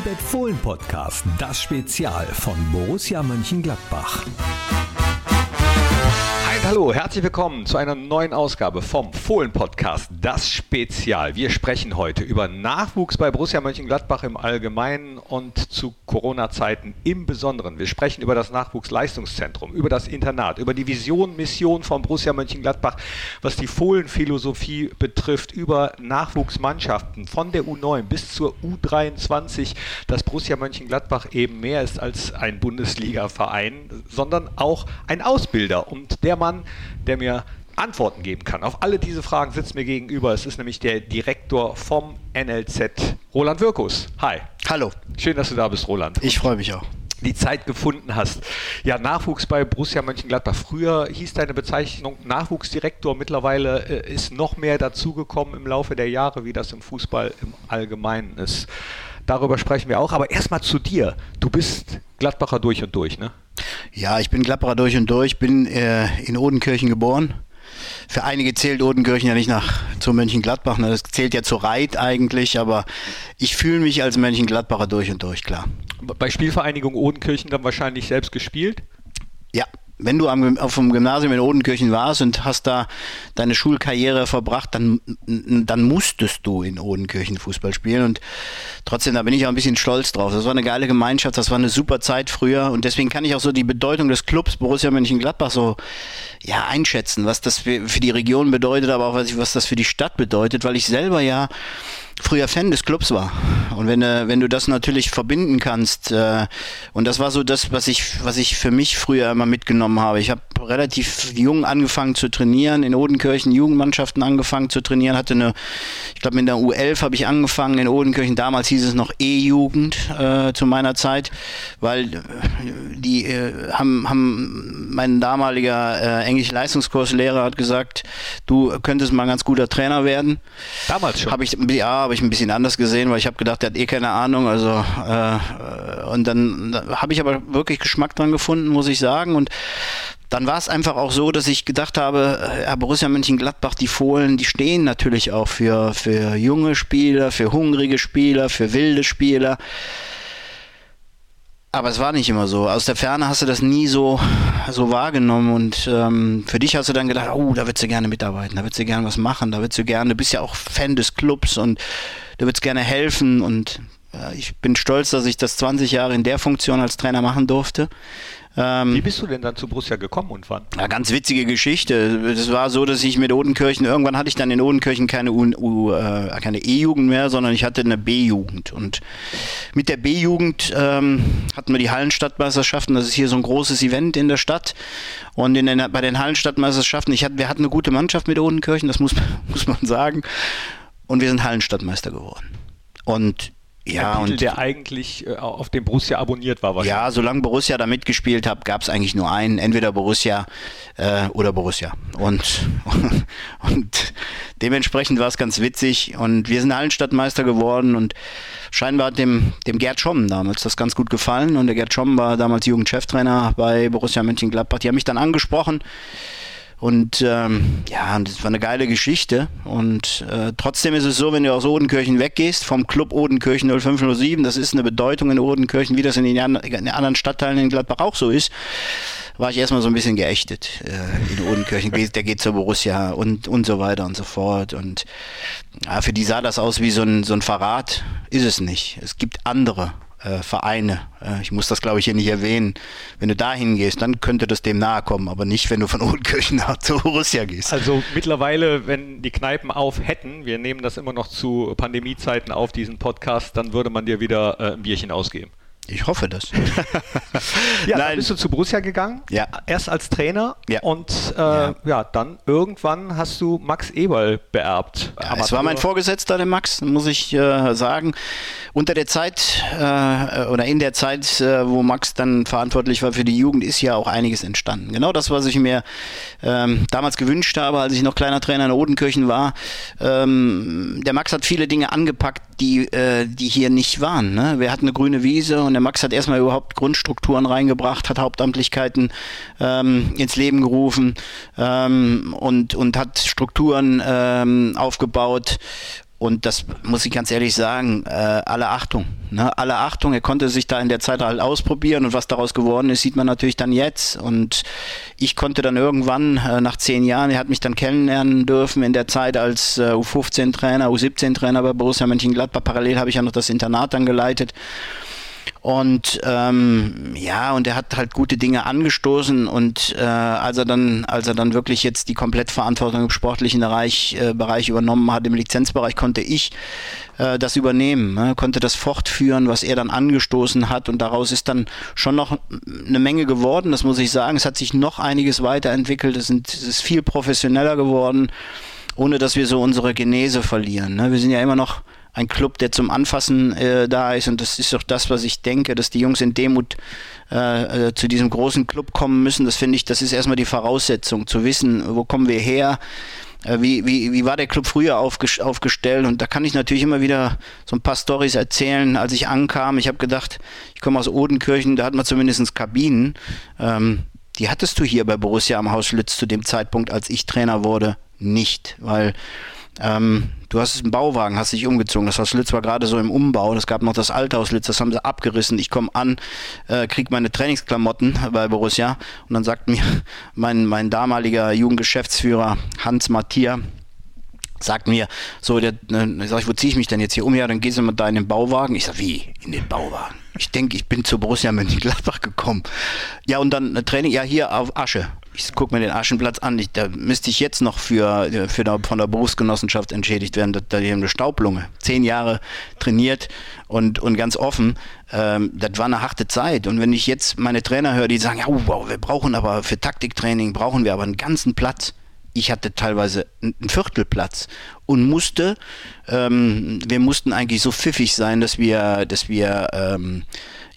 Unibet Fohlen Podcast, das Spezial von Borussia Mönchengladbach. Hallo, herzlich willkommen zu einer neuen Ausgabe vom Fohlen Podcast, das Spezial. Wir sprechen heute über Nachwuchs bei Borussia Mönchengladbach im Allgemeinen und zu Corona-Zeiten im Besonderen. Wir sprechen über das Nachwuchsleistungszentrum, über das Internat, über die Vision, Mission von Borussia Mönchengladbach, was die Fohlen-Philosophie betrifft, über Nachwuchsmannschaften von der U9 bis zur U23, dass Borussia Mönchengladbach eben mehr ist als ein Bundesliga-Verein, sondern auch ein Ausbilder und der Mann, der mir Antworten geben kann. Auf alle diese Fragen sitzt mir gegenüber. Es ist nämlich der Direktor vom NLZ, Roland Wirkus. Hi. Hallo. Schön, dass du da bist, Roland. Ich freue mich auch. Die Zeit gefunden hast. Ja, Nachwuchs bei Borussia Mönchengladbach. Früher hieß deine Bezeichnung Nachwuchsdirektor. Mittlerweile äh, ist noch mehr dazugekommen im Laufe der Jahre, wie das im Fußball im Allgemeinen ist. Darüber sprechen wir auch. Aber erstmal zu dir. Du bist Gladbacher durch und durch, ne? Ja, ich bin Gladbacher durch und durch, bin äh, in Odenkirchen geboren. Für einige zählt Odenkirchen ja nicht nach zu Mönchengladbach, ne? das zählt ja zu Reit eigentlich, aber ich fühle mich als Mönchengladbacher durch und durch, klar. Bei Spielvereinigung Odenkirchen dann wahrscheinlich selbst gespielt? Ja, wenn du am, auf dem Gymnasium in Odenkirchen warst und hast da deine Schulkarriere verbracht, dann, dann musstest du in Odenkirchen Fußball spielen. Und trotzdem, da bin ich auch ein bisschen stolz drauf. Das war eine geile Gemeinschaft, das war eine super Zeit früher. Und deswegen kann ich auch so die Bedeutung des Clubs Borussia Mönchengladbach so ja, einschätzen, was das für, für die Region bedeutet, aber auch was, was das für die Stadt bedeutet, weil ich selber ja früher Fan des Clubs war. Und wenn, äh, wenn du das natürlich verbinden kannst, äh, und das war so das, was ich, was ich für mich früher immer mitgenommen habe. Ich habe relativ jung angefangen zu trainieren, in Odenkirchen Jugendmannschaften angefangen zu trainieren, hatte eine, ich glaube mit der U11 habe ich angefangen in Odenkirchen, damals hieß es noch E-Jugend äh, zu meiner Zeit, weil äh, die äh, haben, haben mein damaliger äh, Englisch-Leistungskurslehrer hat gesagt, du könntest mal ein ganz guter Trainer werden. Damals schon? Habe ich, ja, habe ich ein bisschen anders gesehen, weil ich habe gedacht, der hat eh keine Ahnung, also äh, und dann habe ich aber wirklich Geschmack dran gefunden, muss ich sagen und dann war es einfach auch so, dass ich gedacht habe, ja, Borussia Mönchengladbach, die Fohlen, die stehen natürlich auch für, für junge Spieler, für hungrige Spieler, für wilde Spieler. Aber es war nicht immer so. Aus der Ferne hast du das nie so, so wahrgenommen und ähm, für dich hast du dann gedacht, oh, da würdest du gerne mitarbeiten, da würdest du gerne was machen, da würdest du gerne, du bist ja auch Fan des Clubs und du würdest gerne helfen und ja, ich bin stolz, dass ich das 20 Jahre in der Funktion als Trainer machen durfte. Ähm, Wie bist du denn dann zu Borussia gekommen und wann? Ja, ganz witzige Geschichte. Es war so, dass ich mit Odenkirchen, irgendwann hatte ich dann in Odenkirchen keine, äh, keine E-Jugend mehr, sondern ich hatte eine B-Jugend. Und mit der B-Jugend ähm, hatten wir die Hallenstadtmeisterschaften. Das ist hier so ein großes Event in der Stadt. Und in den, bei den Hallenstadtmeisterschaften, ich hatte, wir hatten eine gute Mannschaft mit Odenkirchen, das muss, muss man sagen. Und wir sind Hallenstadtmeister geworden. Und ja, ein Titel, und der eigentlich äh, auf dem Borussia abonniert war. Ja, solange Borussia da mitgespielt hat, gab es eigentlich nur einen, entweder Borussia äh, oder Borussia. Und, und dementsprechend war es ganz witzig. Und wir sind Hallenstadtmeister geworden und scheinbar hat dem, dem Gerd Schomm damals das ganz gut gefallen. Und der Gerd Schomm war damals Jugendcheftrainer bei Borussia Mönchengladbach. Die haben mich dann angesprochen und ähm, ja, das war eine geile Geschichte. Und äh, trotzdem ist es so, wenn du aus Odenkirchen weggehst, vom Club Odenkirchen 0507, das ist eine Bedeutung in Odenkirchen, wie das in den, in den anderen Stadtteilen in Gladbach auch so ist, war ich erstmal so ein bisschen geächtet äh, in Odenkirchen. Der geht zur Borussia und, und so weiter und so fort. Und ja, für die sah das aus wie so ein, so ein Verrat. Ist es nicht. Es gibt andere äh, Vereine. Äh, ich muss das, glaube ich, hier nicht erwähnen. Wenn du da hingehst, dann könnte das dem nahe kommen, aber nicht, wenn du von Odenkirchen nach zu Borussia gehst. Also mittlerweile, wenn die Kneipen auf hätten, wir nehmen das immer noch zu Pandemiezeiten auf, diesen Podcast, dann würde man dir wieder äh, ein Bierchen ausgeben. Ich hoffe das. ja, Nein. dann bist du zu Borussia gegangen. Ja. Erst als Trainer. Ja. Und äh, ja. ja. dann irgendwann hast du Max Eberl beerbt. Ja, es war mein Vorgesetzter, der Max, muss ich äh, sagen. Unter der Zeit äh, oder in der Zeit, äh, wo Max dann verantwortlich war für die Jugend, ist ja auch einiges entstanden. Genau das, was ich mir ähm, damals gewünscht habe, als ich noch kleiner Trainer in Odenkirchen war. Ähm, der Max hat viele Dinge angepackt, die, äh, die hier nicht waren. Ne? Wir hatten eine grüne Wiese und der Max hat erstmal überhaupt Grundstrukturen reingebracht, hat Hauptamtlichkeiten ähm, ins Leben gerufen ähm, und, und hat Strukturen ähm, aufgebaut Und das muss ich ganz ehrlich sagen, äh, alle Achtung. Ne? Alle Achtung, er konnte sich da in der Zeit halt ausprobieren und was daraus geworden ist, sieht man natürlich dann jetzt. Und ich konnte dann irgendwann äh, nach zehn Jahren, er hat mich dann kennenlernen dürfen in der Zeit als äh, U15-Trainer, U17-Trainer bei Borussia Mönchengladbach. Parallel habe ich ja noch das Internat dann geleitet. Und ähm, ja, und er hat halt gute Dinge angestoßen und äh, als er dann, als er dann wirklich jetzt die Komplettverantwortung im sportlichen Bereich, äh, Bereich übernommen hat, im Lizenzbereich, konnte ich äh, das übernehmen, ne? konnte das fortführen, was er dann angestoßen hat und daraus ist dann schon noch eine Menge geworden, das muss ich sagen. Es hat sich noch einiges weiterentwickelt, es, sind, es ist viel professioneller geworden, ohne dass wir so unsere Genese verlieren. Ne? Wir sind ja immer noch ein Club, der zum Anfassen äh, da ist. Und das ist auch das, was ich denke, dass die Jungs in Demut äh, äh, zu diesem großen Club kommen müssen. Das finde ich, das ist erstmal die Voraussetzung, zu wissen, wo kommen wir her. Äh, wie, wie, wie war der Club früher aufgestellt? Und da kann ich natürlich immer wieder so ein paar Stories erzählen. Als ich ankam, ich habe gedacht, ich komme aus Odenkirchen, da hat man zumindest Kabinen. Ähm, die hattest du hier bei Borussia am Haus Lütz zu dem Zeitpunkt, als ich Trainer wurde, nicht, weil ähm, du hast einen Bauwagen, hast dich umgezogen. Das Haus Lütz war gerade so im Umbau. Es gab noch das alte Haus Lütz, das haben sie abgerissen. Ich komme an, äh, krieg meine Trainingsklamotten bei Borussia und dann sagt mir mein, mein damaliger Jugendgeschäftsführer Hans Matthias, sagt mir, so, der, äh, sag ich, wo ziehe ich mich denn jetzt hier um? Ja, dann gehst du mal da in den Bauwagen. Ich sag, wie? In den Bauwagen? Ich denke, ich bin zu Borussia Mönchengladbach gekommen. Ja, und dann äh, Training, ja, hier auf Asche ich gucke mir den Aschenplatz an, ich, da müsste ich jetzt noch für, für der, von der Berufsgenossenschaft entschädigt werden, da, da eine Staublunge. Zehn Jahre trainiert und, und ganz offen, ähm, das war eine harte Zeit. Und wenn ich jetzt meine Trainer höre, die sagen, ja, wow, wir brauchen aber für Taktiktraining, brauchen wir aber einen ganzen Platz. Ich hatte teilweise einen Viertelplatz und musste, ähm, wir mussten eigentlich so pfiffig sein, dass wir, dass wir, ähm,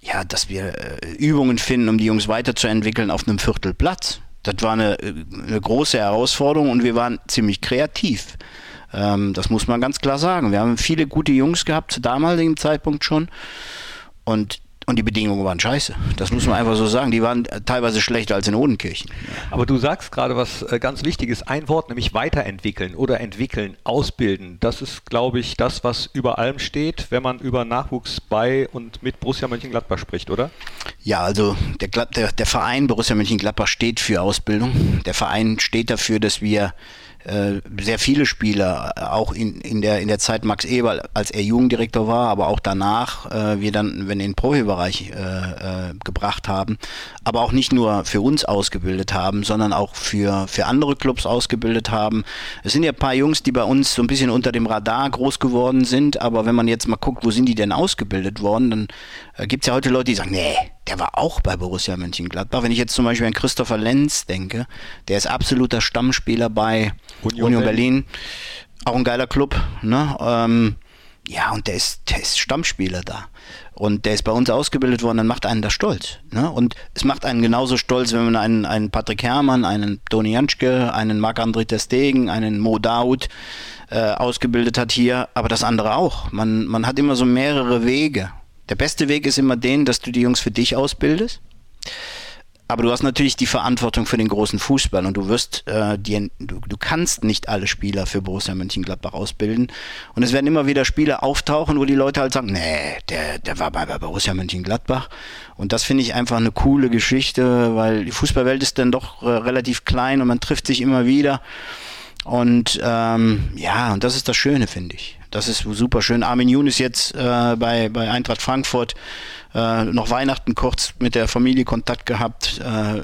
ja, dass wir äh, Übungen finden, um die Jungs weiterzuentwickeln auf einem Viertelplatz das war eine, eine große Herausforderung und wir waren ziemlich kreativ. Ähm, das muss man ganz klar sagen. Wir haben viele gute Jungs gehabt, zu damaligen Zeitpunkt schon. Und und die Bedingungen waren scheiße. Das muss man einfach so sagen. Die waren teilweise schlechter als in Odenkirchen. Aber du sagst gerade was äh, ganz Wichtiges, ein Wort, nämlich weiterentwickeln oder entwickeln, ausbilden. Das ist, glaube ich, das, was über allem steht, wenn man über Nachwuchs bei und mit Borussia Mönchengladbach spricht, oder? Ja, also der, der, der Verein Borussia Mönchengladbach steht für Ausbildung. Der Verein steht dafür, dass wir äh, sehr viele Spieler, äh, auch in, in, der, in der Zeit Max Eberl, als er Jugenddirektor war, aber auch danach, äh, wir dann, wenn in den Profibereich äh, äh, gebracht haben, aber auch nicht nur für uns ausgebildet haben, sondern auch für, für andere Clubs ausgebildet haben. Es sind ja ein paar Jungs, die bei uns so ein bisschen unter dem Radar groß geworden sind, aber wenn man jetzt mal guckt, wo sind die denn ausgebildet worden, dann äh, gibt es ja heute Leute, die sagen, nee, der war auch bei Borussia Mönchengladbach. Wenn ich jetzt zum Beispiel an Christopher Lenz denke, der ist absoluter Stammspieler bei Union, Union Berlin. Berlin. Auch ein geiler Club. Ne? Ähm, ja, und der ist, der ist Stammspieler da. Und der ist bei uns ausgebildet worden, dann macht einen das stolz. Ne? Und es macht einen genauso stolz, wenn man einen, einen Patrick Herrmann, einen Toni Janschke, einen Marc-André Testegen, einen Mo Daud äh, ausgebildet hat hier, aber das andere auch. Man, man hat immer so mehrere Wege. Der beste Weg ist immer den, dass du die Jungs für dich ausbildest. Aber du hast natürlich die Verantwortung für den großen Fußball und du wirst, äh, die, du, du kannst nicht alle Spieler für Borussia Mönchengladbach ausbilden. Und es werden immer wieder Spieler auftauchen, wo die Leute halt sagen, nee, der, der war bei, bei Borussia Mönchengladbach. Und das finde ich einfach eine coole Geschichte, weil die Fußballwelt ist dann doch äh, relativ klein und man trifft sich immer wieder. Und ähm, ja, und das ist das Schöne, finde ich. Das ist super schön. Armin Jun ist jetzt äh, bei, bei Eintracht Frankfurt äh, noch Weihnachten kurz mit der Familie Kontakt gehabt. Äh,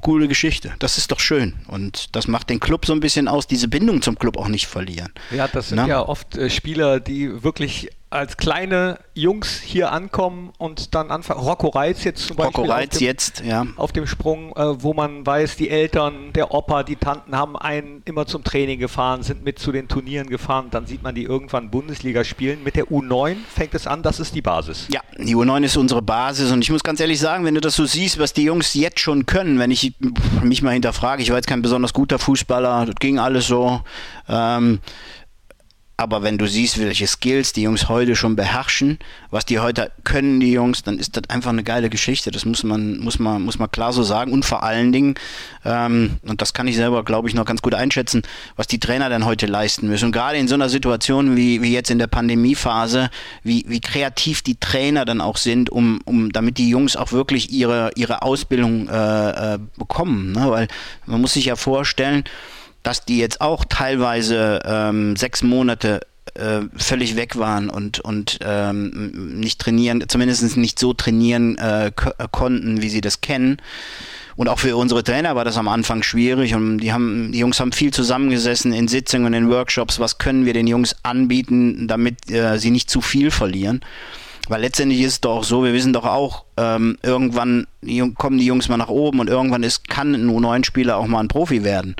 coole Geschichte. Das ist doch schön. Und das macht den Club so ein bisschen aus, diese Bindung zum Club auch nicht verlieren. Ja, das sind Na? ja oft äh, Spieler, die wirklich als kleine Jungs hier ankommen und dann anfangen. Rocco Reitz jetzt zum Beispiel. Rocco Reitz jetzt, ja. Auf dem Sprung, äh, wo man weiß, die Eltern, der Opa, die Tanten haben einen immer zum Training gefahren, sind mit zu den Turnieren gefahren. Dann sieht man die irgendwann Bundesliga spielen. Mit der U9 fängt es an, das ist die Basis. Ja, die U9 ist unsere Basis und ich muss ganz ehrlich sagen, wenn du das so siehst, was die Jungs jetzt schon können, wenn ich mich mal hinterfrage, ich war jetzt kein besonders guter Fußballer, das ging alles so. Ähm, Aber wenn du siehst, welche Skills die Jungs heute schon beherrschen, was die heute können, die Jungs, dann ist das einfach eine geile Geschichte. Das muss man, muss man, muss man klar so sagen. Und vor allen Dingen, ähm, und das kann ich selber, glaube ich, noch ganz gut einschätzen, was die Trainer dann heute leisten müssen. Und gerade in so einer Situation wie, wie jetzt in der Pandemiephase, wie, wie kreativ die Trainer dann auch sind, um, um damit die Jungs auch wirklich ihre, ihre Ausbildung äh, äh, bekommen. Ne? Weil man muss sich ja vorstellen, dass die jetzt auch teilweise ähm, sechs Monate äh, völlig weg waren und, und ähm, nicht trainieren, zumindest nicht so trainieren äh, äh, konnten, wie sie das kennen. Und auch für unsere Trainer war das am Anfang schwierig. Und die haben, die Jungs haben viel zusammengesessen in Sitzungen, in Workshops. Was können wir den Jungs anbieten, damit äh, sie nicht zu viel verlieren? Weil letztendlich ist es doch so, wir wissen doch auch, ähm, irgendwann kommen die Jungs mal nach oben und irgendwann ist, kann ein U9-Spieler auch mal ein Profi werden.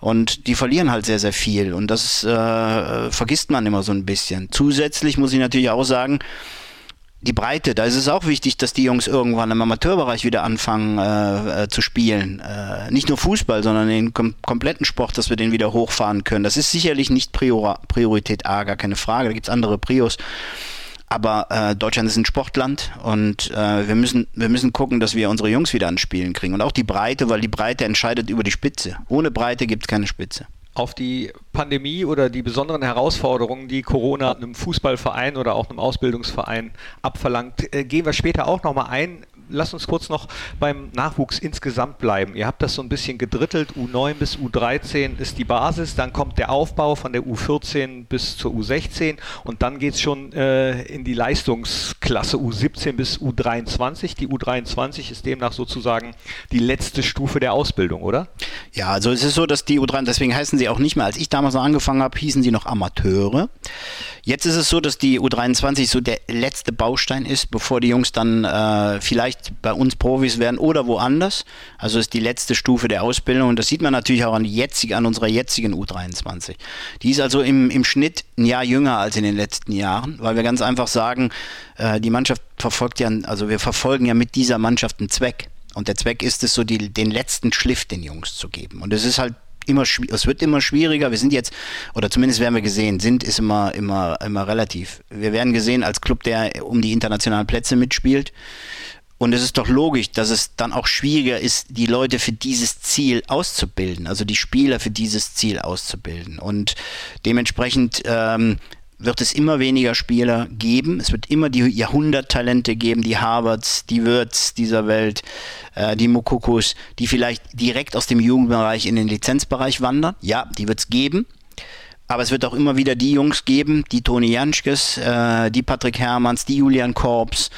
Und die verlieren halt sehr, sehr viel. Und das äh, vergisst man immer so ein bisschen. Zusätzlich muss ich natürlich auch sagen, die Breite, da ist es auch wichtig, dass die Jungs irgendwann im Amateurbereich wieder anfangen äh, äh, zu spielen. Äh, nicht nur Fußball, sondern den kom kompletten Sport, dass wir den wieder hochfahren können. Das ist sicherlich nicht Prior Priorität A, gar keine Frage. Da gibt es andere Prios. Aber äh, Deutschland ist ein Sportland und äh, wir, müssen, wir müssen gucken, dass wir unsere Jungs wieder ans Spielen kriegen. Und auch die Breite, weil die Breite entscheidet über die Spitze. Ohne Breite gibt es keine Spitze auf die Pandemie oder die besonderen Herausforderungen, die Corona einem Fußballverein oder auch einem Ausbildungsverein abverlangt, äh, gehen wir später auch nochmal ein lass uns kurz noch beim Nachwuchs insgesamt bleiben. Ihr habt das so ein bisschen gedrittelt. U9 bis U13 ist die Basis, dann kommt der Aufbau von der U14 bis zur U16 und dann geht es schon äh, in die Leistungsklasse U17 bis U23. Die U23 ist demnach sozusagen die letzte Stufe der Ausbildung, oder? Ja, also es ist so, dass die U23, deswegen heißen sie auch nicht mehr, als ich damals noch angefangen habe, hießen sie noch Amateure. Jetzt ist es so, dass die U23 so der letzte Baustein ist, bevor die Jungs dann äh, vielleicht bei uns Profis werden oder woanders. Also ist die letzte Stufe der Ausbildung und das sieht man natürlich auch an, die jetzige, an unserer jetzigen U23. Die ist also im, im Schnitt ein Jahr jünger als in den letzten Jahren, weil wir ganz einfach sagen, äh, die Mannschaft verfolgt ja, also wir verfolgen ja mit dieser Mannschaft einen Zweck. Und der Zweck ist es so, die, den letzten Schliff den Jungs zu geben. Und es ist halt immer es wird immer schwieriger. Wir sind jetzt, oder zumindest werden wir gesehen, sind ist immer, immer, immer relativ. Wir werden gesehen als Club, der um die internationalen Plätze mitspielt. Und es ist doch logisch, dass es dann auch schwieriger ist, die Leute für dieses Ziel auszubilden, also die Spieler für dieses Ziel auszubilden. Und dementsprechend ähm, wird es immer weniger Spieler geben. Es wird immer die Jahrhunderttalente geben, die Harvards, die Würz dieser Welt, äh, die Mokukus, die vielleicht direkt aus dem Jugendbereich in den Lizenzbereich wandern. Ja, die wird es geben. Aber es wird auch immer wieder die Jungs geben, die Toni Janschkes, äh, die Patrick Hermanns, die Julian Korps,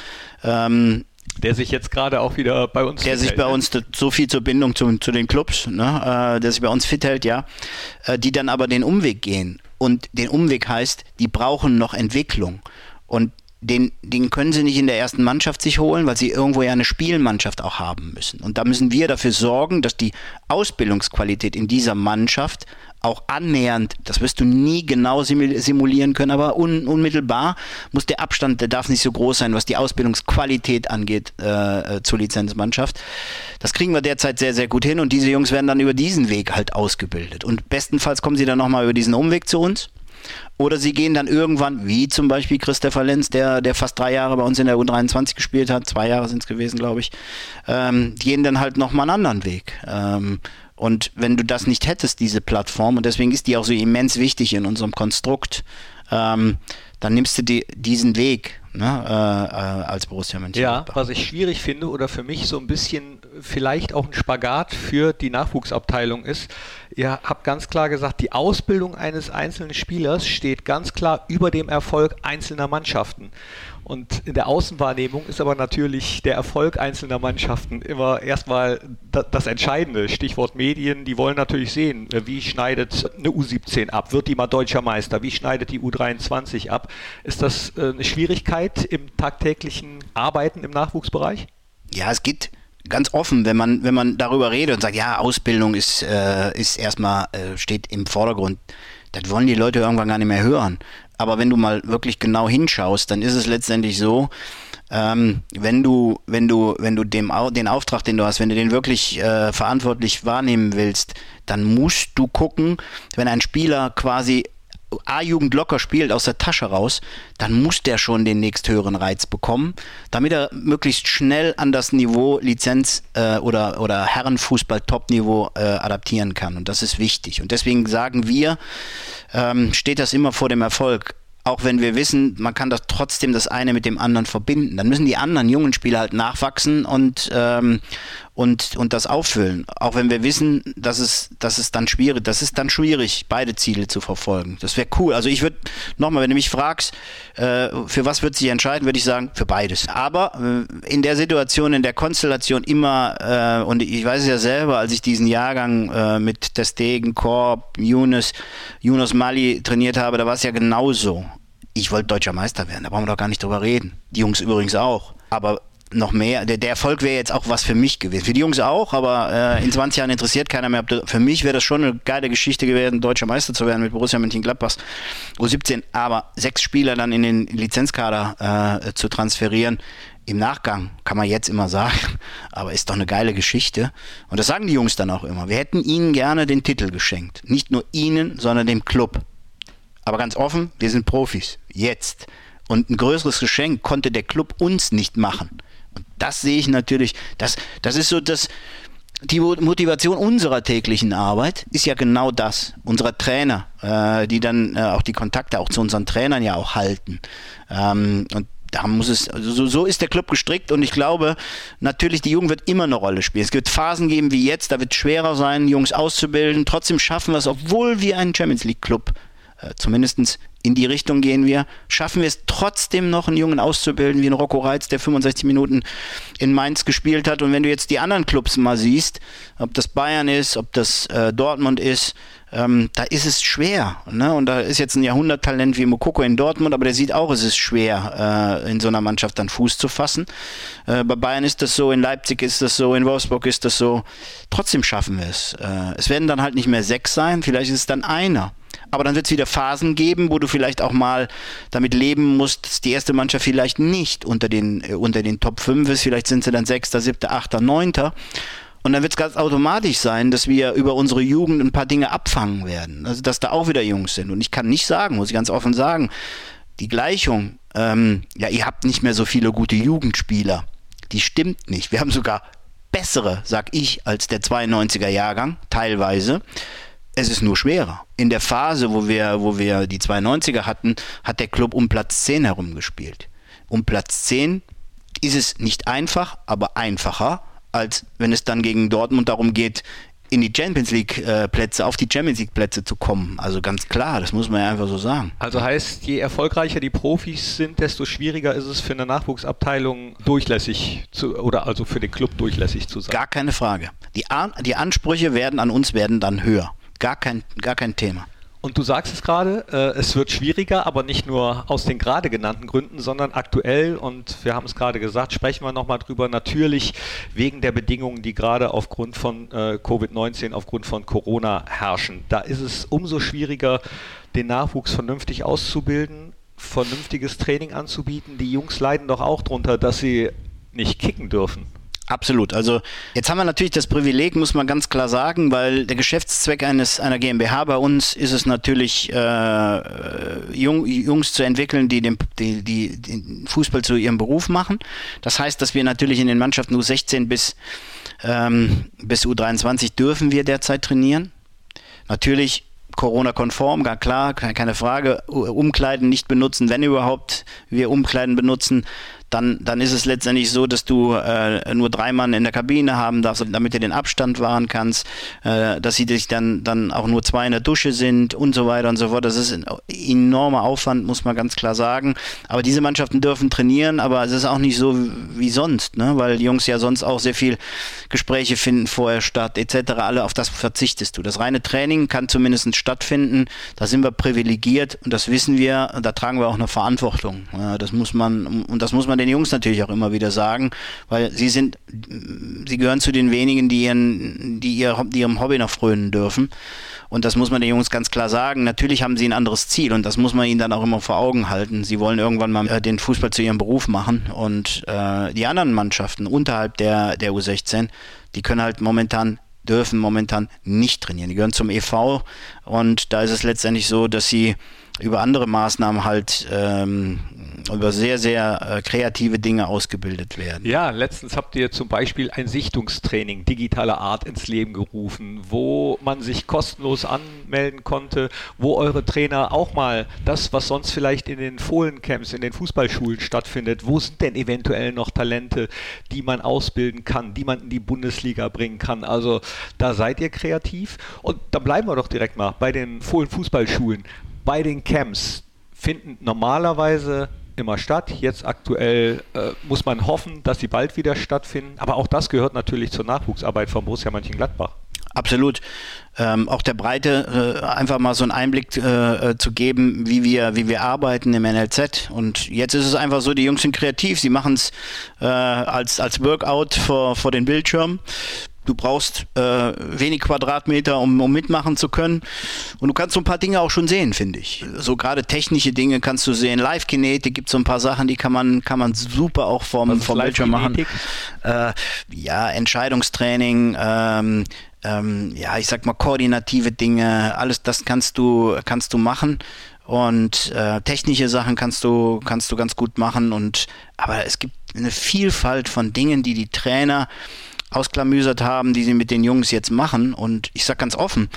ähm, der sich jetzt gerade auch wieder bei uns Der sich bei ne? uns so viel zur Bindung zu, zu den Clubs, ne, äh, der sich bei uns fit hält, ja, äh, die dann aber den Umweg gehen. Und den Umweg heißt, die brauchen noch Entwicklung. Und den, den können sie nicht in der ersten Mannschaft sich holen, weil sie irgendwo ja eine Spielmannschaft auch haben müssen. Und da müssen wir dafür sorgen, dass die Ausbildungsqualität in dieser Mannschaft auch annähernd, das wirst du nie genau simulieren können, aber un, unmittelbar muss der Abstand, der darf nicht so groß sein, was die Ausbildungsqualität angeht äh, äh, zur Lizenzmannschaft. Das kriegen wir derzeit sehr, sehr gut hin und diese Jungs werden dann über diesen Weg halt ausgebildet. Und bestenfalls kommen sie dann nochmal über diesen Umweg zu uns. Oder sie gehen dann irgendwann, wie zum Beispiel Christopher Lenz, der, der fast drei Jahre bei uns in der U23 gespielt hat, zwei Jahre sind es gewesen, glaube ich, ähm, gehen dann halt nochmal einen anderen Weg. Ähm, und wenn du das nicht hättest, diese Plattform, und deswegen ist die auch so immens wichtig in unserem Konstrukt, ähm, dann nimmst du die, diesen Weg ne, äh, äh, als Borussia Mönchengladbach. Ja, was ich schwierig finde oder für mich so ein bisschen vielleicht auch ein Spagat für die Nachwuchsabteilung ist, ihr habt ganz klar gesagt, die Ausbildung eines einzelnen Spielers steht ganz klar über dem Erfolg einzelner Mannschaften. Und in der Außenwahrnehmung ist aber natürlich der Erfolg einzelner Mannschaften immer erstmal das Entscheidende. Stichwort Medien, die wollen natürlich sehen, wie schneidet eine U17 ab? Wird die mal deutscher Meister? Wie schneidet die U23 ab? Ist das äh, eine Schwierigkeit im tagtäglichen Arbeiten im Nachwuchsbereich? Ja, es geht ganz offen, wenn man, wenn man darüber redet und sagt, ja, Ausbildung ist, äh, ist erstmal, äh, steht im Vordergrund. Das wollen die Leute irgendwann gar nicht mehr hören. Aber wenn du mal wirklich genau hinschaust, dann ist es letztendlich so, ähm, wenn du, wenn du, wenn du dem, den Auftrag, den du hast, wenn du den wirklich äh, verantwortlich wahrnehmen willst, dann musst du gucken, wenn ein Spieler quasi A-Jugend locker spielt aus der Tasche raus, dann muss der schon den nächsthöheren Reiz bekommen, damit er möglichst schnell an das Niveau Lizenz äh, oder, oder Herrenfußball-Top-Niveau äh, adaptieren kann. Und das ist wichtig. Und deswegen sagen wir, ähm, steht das immer vor dem Erfolg auch wenn wir wissen, man kann das trotzdem das eine mit dem anderen verbinden. Dann müssen die anderen jungen Spieler halt nachwachsen und, ähm, und, und das auffüllen. Auch wenn wir wissen, dass es, dass es dann schwierig, das ist dann schwierig, beide Ziele zu verfolgen. Das wäre cool. Also ich würde, nochmal, wenn du mich fragst, äh, für was wird sich entscheiden, würde ich sagen, für beides. Aber äh, in der Situation, in der Konstellation immer, äh, und ich weiß es ja selber, als ich diesen Jahrgang äh, mit Testegen, Korb, Yunus, Yunus Mali trainiert habe, da war es ja genauso ich wollte deutscher Meister werden, da brauchen wir doch gar nicht drüber reden. Die Jungs übrigens auch. Aber noch mehr, der, der Erfolg wäre jetzt auch was für mich gewesen. Für die Jungs auch, aber äh, in 20 Jahren interessiert keiner mehr. Für mich wäre das schon eine geile Geschichte gewesen, deutscher Meister zu werden mit Borussia Mönchengladbach U17. Aber sechs Spieler dann in den Lizenzkader äh, zu transferieren, im Nachgang kann man jetzt immer sagen, aber ist doch eine geile Geschichte. Und das sagen die Jungs dann auch immer. Wir hätten ihnen gerne den Titel geschenkt. Nicht nur ihnen, sondern dem Club. Aber ganz offen, wir sind Profis. Jetzt. Und ein größeres Geschenk konnte der Club uns nicht machen. Das sehe ich natürlich, das, das ist so das, die Motivation unserer täglichen Arbeit ist ja genau das. Unserer Trainer, äh, die dann äh, auch die Kontakte auch zu unseren Trainern ja auch halten. Ähm, und da muss es, also so, so ist der Club gestrickt und ich glaube, natürlich, die Jugend wird immer eine Rolle spielen. Es wird Phasen geben wie jetzt, da wird es schwerer sein, Jungs auszubilden. Trotzdem schaffen wir es, obwohl wir ein Champions League Club äh, zumindest in die Richtung gehen wir. Schaffen wir es trotzdem noch, einen Jungen auszubilden, wie ein Rocco Reitz, der 65 Minuten in Mainz gespielt hat. Und wenn du jetzt die anderen Clubs mal siehst, ob das Bayern ist, ob das äh, Dortmund ist, ähm, da ist es schwer. Ne? Und da ist jetzt ein Jahrhunderttalent wie Mokoko in Dortmund, aber der sieht auch, es ist schwer, äh, in so einer Mannschaft dann Fuß zu fassen. Äh, bei Bayern ist das so, in Leipzig ist das so, in Wolfsburg ist das so. Trotzdem schaffen wir es. Äh, es werden dann halt nicht mehr sechs sein, vielleicht ist es dann einer. Aber dann wird es wieder Phasen geben, wo du vielleicht auch mal damit leben musst, dass die erste Mannschaft vielleicht nicht unter den, äh, unter den Top 5 ist. Vielleicht sind sie dann Sechster, Siebter, Achter, Neunter. Und dann wird es ganz automatisch sein, dass wir über unsere Jugend ein paar Dinge abfangen werden. Also dass da auch wieder Jungs sind. Und ich kann nicht sagen, muss ich ganz offen sagen, die Gleichung, ähm, ja, ihr habt nicht mehr so viele gute Jugendspieler. Die stimmt nicht. Wir haben sogar bessere, sag ich, als der 92er Jahrgang, teilweise. Es ist nur schwerer. In der Phase, wo wir, wo wir die 92er hatten, hat der Club um Platz 10 herumgespielt. Um Platz 10 ist es nicht einfach, aber einfacher, als wenn es dann gegen Dortmund darum geht, in die Champions League äh, Plätze, auf die Champions League Plätze zu kommen. Also ganz klar, das muss man ja einfach so sagen. Also heißt, je erfolgreicher die Profis sind, desto schwieriger ist es für eine Nachwuchsabteilung durchlässig zu, oder also für den Club durchlässig zu sein. Gar keine Frage. Die, die Ansprüche werden an uns werden dann höher. Gar kein, gar kein Thema. Und du sagst es gerade, äh, es wird schwieriger, aber nicht nur aus den gerade genannten Gründen, sondern aktuell, und wir haben es gerade gesagt, sprechen wir nochmal drüber, natürlich wegen der Bedingungen, die gerade aufgrund von äh, Covid-19, aufgrund von Corona herrschen. Da ist es umso schwieriger, den Nachwuchs vernünftig auszubilden, vernünftiges Training anzubieten. Die Jungs leiden doch auch darunter, dass sie nicht kicken dürfen. Absolut. Also jetzt haben wir natürlich das Privileg, muss man ganz klar sagen, weil der Geschäftszweck eines einer GmbH bei uns ist es natürlich, äh, Jung, Jungs zu entwickeln, die den, die, die den Fußball zu ihrem Beruf machen. Das heißt, dass wir natürlich in den Mannschaften U16 bis, ähm, bis U23 dürfen wir derzeit trainieren. Natürlich Corona-konform, gar klar, keine Frage. Umkleiden nicht benutzen, wenn überhaupt wir Umkleiden benutzen dann, dann ist es letztendlich so, dass du äh, nur drei Mann in der Kabine haben darfst, damit du den Abstand wahren kannst, äh, dass sie dich dann, dann auch nur zwei in der Dusche sind und so weiter und so fort. Das ist ein enormer Aufwand, muss man ganz klar sagen. Aber diese Mannschaften dürfen trainieren, aber es ist auch nicht so wie sonst, ne? weil die Jungs ja sonst auch sehr viel Gespräche finden vorher statt, etc. Alle auf das verzichtest du. Das reine Training kann zumindest stattfinden. Da sind wir privilegiert und das wissen wir. Da tragen wir auch eine Verantwortung. Das muss man und das muss man den Jungs natürlich auch immer wieder sagen, weil sie sind, sie gehören zu den wenigen, die, ihren, die, ihr, die ihrem Hobby noch frönen dürfen. Und das muss man den Jungs ganz klar sagen. Natürlich haben sie ein anderes Ziel und das muss man ihnen dann auch immer vor Augen halten. Sie wollen irgendwann mal äh, den Fußball zu ihrem Beruf machen und äh, die anderen Mannschaften unterhalb der, der U16, die können halt momentan dürfen momentan nicht trainieren. Die gehören zum EV und da ist es letztendlich so, dass sie über andere Maßnahmen halt ähm, über sehr, sehr äh, kreative Dinge ausgebildet werden. Ja, letztens habt ihr zum Beispiel ein Sichtungstraining digitaler Art ins Leben gerufen, wo man sich kostenlos anmelden konnte, wo eure Trainer auch mal das, was sonst vielleicht in den Fohlencamps, in den Fußballschulen stattfindet, wo sind denn eventuell noch Talente, die man ausbilden kann, die man in die Bundesliga bringen kann. Also da seid ihr kreativ. Und da bleiben wir doch direkt mal bei den Fohlen-Fußballschulen bei den Camps finden normalerweise immer statt. Jetzt aktuell äh, muss man hoffen, dass sie bald wieder stattfinden. Aber auch das gehört natürlich zur Nachwuchsarbeit von Borussia Mönchengladbach. Absolut. Ähm, auch der Breite äh, einfach mal so einen Einblick äh, äh zu geben, wie wir, wie wir arbeiten im NLZ. Und jetzt ist es einfach so, die Jungs sind kreativ, sie machen es äh, als, als Workout vor, vor den Bildschirmen. Du brauchst äh, wenig Quadratmeter, um, um, mitmachen zu können. Und du kannst so ein paar Dinge auch schon sehen, finde ich. So gerade technische Dinge kannst du sehen. Live-Kinetik gibt so ein paar Sachen, die kann man, kann man super auch vom, vom Bildschirm machen. Äh, ja, Entscheidungstraining, ähm, ähm, ja, ich sag mal koordinative Dinge, alles das kannst du, kannst du machen und äh, technische Sachen kannst du kannst du ganz gut machen und aber es gibt eine Vielfalt von Dingen, die die Trainer ausklamüsert haben, die sie mit den Jungs jetzt machen. Und ich sage ganz offen,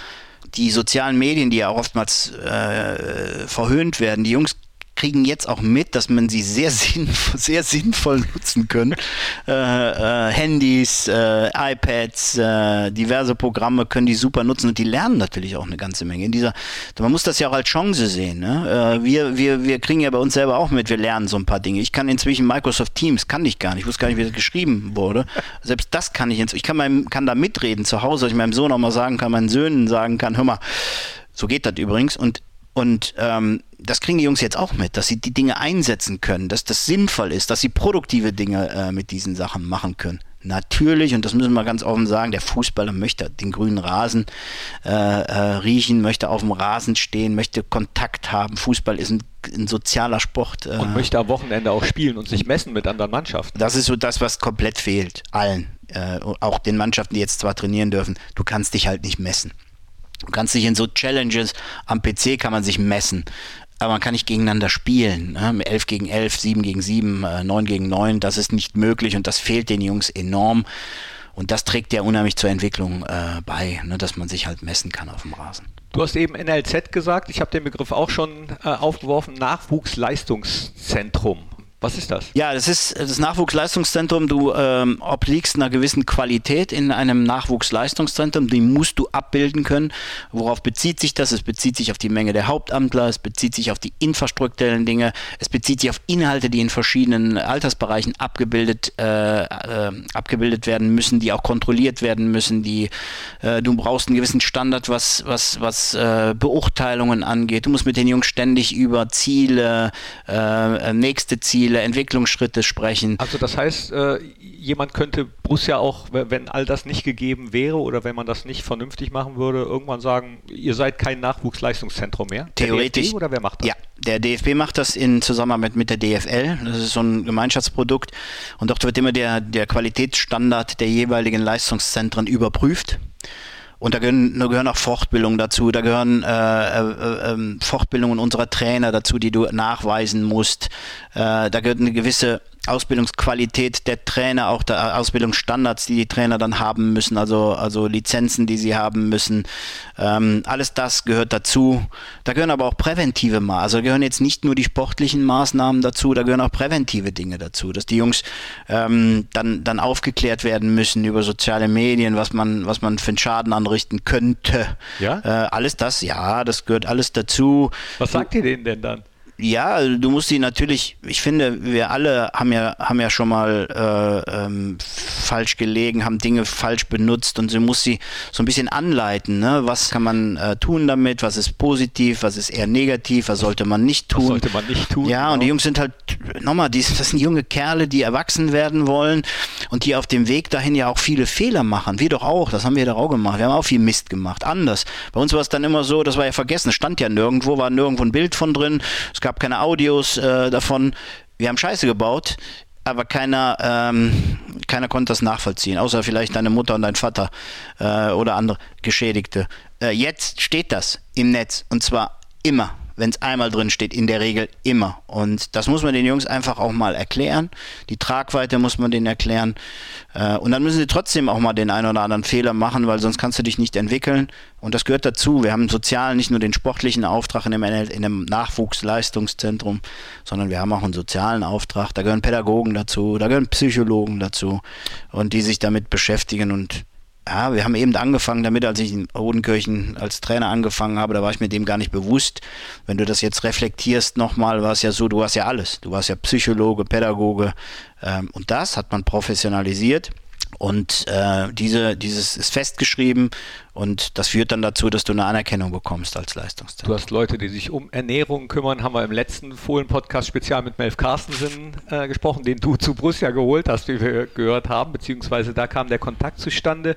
die sozialen Medien, die ja auch oftmals äh, verhöhnt werden, die Jungs kriegen jetzt auch mit, dass man sie sehr, sinnvoll, sehr sinnvoll nutzen können. Äh, äh, Handys, äh, iPads, äh, diverse Programme können die super nutzen und die lernen natürlich auch eine ganze Menge. In dieser, man muss das ja auch als Chance sehen. Ne? Äh, wir, wir, wir kriegen ja bei uns selber auch mit, wir lernen so ein paar Dinge. Ich kann inzwischen Microsoft Teams, kann ich gar nicht. Ich wusste gar nicht, wie das geschrieben wurde. Selbst das kann ich inzwischen. Ich kann, meinem, kann da mitreden zu Hause, dass ich meinem Sohn auch mal sagen kann, meinen Söhnen sagen kann, hör mal, so geht das übrigens. Und und ähm, das kriegen die Jungs jetzt auch mit, dass sie die Dinge einsetzen können, dass das sinnvoll ist, dass sie produktive Dinge äh, mit diesen Sachen machen können. Natürlich, und das müssen wir ganz offen sagen, der Fußballer möchte den grünen Rasen äh, äh, riechen, möchte auf dem Rasen stehen, möchte Kontakt haben. Fußball ist ein, ein sozialer Sport. Äh, und möchte am Wochenende auch spielen und sich messen mit anderen Mannschaften. Das ist so das, was komplett fehlt, allen. Äh, auch den Mannschaften, die jetzt zwar trainieren dürfen, du kannst dich halt nicht messen. Du kannst dich in so Challenges am PC kann man sich messen. Aber man kann nicht gegeneinander spielen. Ne? 11 gegen 11, 7 gegen 7, äh, 9 gegen 9. Das ist nicht möglich und das fehlt den Jungs enorm. Und das trägt ja unheimlich zur Entwicklung äh, bei, ne? dass man sich halt messen kann auf dem Rasen. Du hast eben NLZ gesagt, ich habe den Begriff auch schon äh, aufgeworfen, Nachwuchsleistungszentrum. Was ist das? Ja, das ist das Nachwuchsleistungszentrum. Du ähm, obliegst einer gewissen Qualität in einem Nachwuchsleistungszentrum. Die musst du abbilden können. Worauf bezieht sich das? Es bezieht sich auf die Menge der Hauptamtler, es bezieht sich auf die infrastrukturellen Dinge, es bezieht sich auf Inhalte, die in verschiedenen Altersbereichen abgebildet, äh, äh, abgebildet werden müssen, die auch kontrolliert werden müssen. Die, äh, du brauchst einen gewissen Standard, was, was, was äh, Beurteilungen angeht. Du musst mit den Jungs ständig über Ziele, äh, nächste Ziele, Ziele, Entwicklungsschritte sprechen. Also das heißt, äh, jemand könnte Borussia auch, wenn all das nicht gegeben wäre oder wenn man das nicht vernünftig machen würde, irgendwann sagen, ihr seid kein Nachwuchsleistungszentrum mehr? Theoretisch. DFB oder wer macht das? Ja, der DFB macht das in Zusammenarbeit mit der DFL. Das ist so ein Gemeinschaftsprodukt. Und dort wird immer der, der Qualitätsstandard der jeweiligen Leistungszentren überprüft. Und da gehören, da gehören auch Fortbildungen dazu, da gehören äh, äh, äh, Fortbildungen unserer Trainer dazu, die du nachweisen musst. Äh, da gehört eine gewisse Ausbildungsqualität der Trainer, auch der Ausbildungsstandards, die die Trainer dann haben müssen, also, also Lizenzen, die sie haben müssen. Ähm, alles das gehört dazu. Da gehören aber auch präventive Maßnahmen. Also gehören jetzt nicht nur die sportlichen Maßnahmen dazu, da gehören auch präventive Dinge dazu, dass die Jungs ähm, dann, dann aufgeklärt werden müssen über soziale Medien, was man, was man für einen Schaden anrichten könnte. Ja? Äh, alles das, ja, das gehört alles dazu. Was sagt ihr denen denn dann? Ja, also du musst sie natürlich, ich finde, wir alle haben ja, haben ja schon mal äh, ähm, falsch gelegen, haben Dinge falsch benutzt und sie muss sie so ein bisschen anleiten. Ne? Was kann man äh, tun damit? Was ist positiv? Was ist eher negativ? Was sollte man nicht tun? Was sollte man nicht tun? Ja, genau. und die Jungs sind halt, nochmal, die, das sind junge Kerle, die erwachsen werden wollen und die auf dem Weg dahin ja auch viele Fehler machen. Wir doch auch, das haben wir doch auch gemacht. Wir haben auch viel Mist gemacht. Anders. Bei uns war es dann immer so, das war ja vergessen, stand ja nirgendwo, war nirgendwo ein Bild von drin. Es gab keine Audios äh, davon. Wir haben Scheiße gebaut, aber keiner, ähm, keiner konnte das nachvollziehen, außer vielleicht deine Mutter und dein Vater äh, oder andere Geschädigte. Äh, jetzt steht das im Netz und zwar immer wenn es einmal drin steht, in der Regel immer. Und das muss man den Jungs einfach auch mal erklären. Die Tragweite muss man denen erklären. Äh, und dann müssen sie trotzdem auch mal den einen oder anderen Fehler machen, weil sonst kannst du dich nicht entwickeln. Und das gehört dazu. Wir haben sozial nicht nur den sportlichen Auftrag in dem, in dem Nachwuchsleistungszentrum, sondern wir haben auch einen sozialen Auftrag. Da gehören Pädagogen dazu, da gehören Psychologen dazu und die sich damit beschäftigen und ja, wir haben eben angefangen damit, als ich in Odenkirchen als Trainer angefangen habe, da war ich mir dem gar nicht bewusst. Wenn du das jetzt reflektierst nochmal, war es ja so, du warst ja alles. Du warst ja Psychologe, Pädagoge ähm, und das hat man professionalisiert. Und äh, diese, dieses ist festgeschrieben und das führt dann dazu, dass du eine Anerkennung bekommst als Leistungsträger. Du hast Leute, die sich um Ernährung kümmern, haben wir im letzten Fohlen-Podcast spezial mit Melf Carstensen äh, gesprochen, den du zu Borussia geholt hast, wie wir gehört haben, beziehungsweise da kam der Kontakt zustande.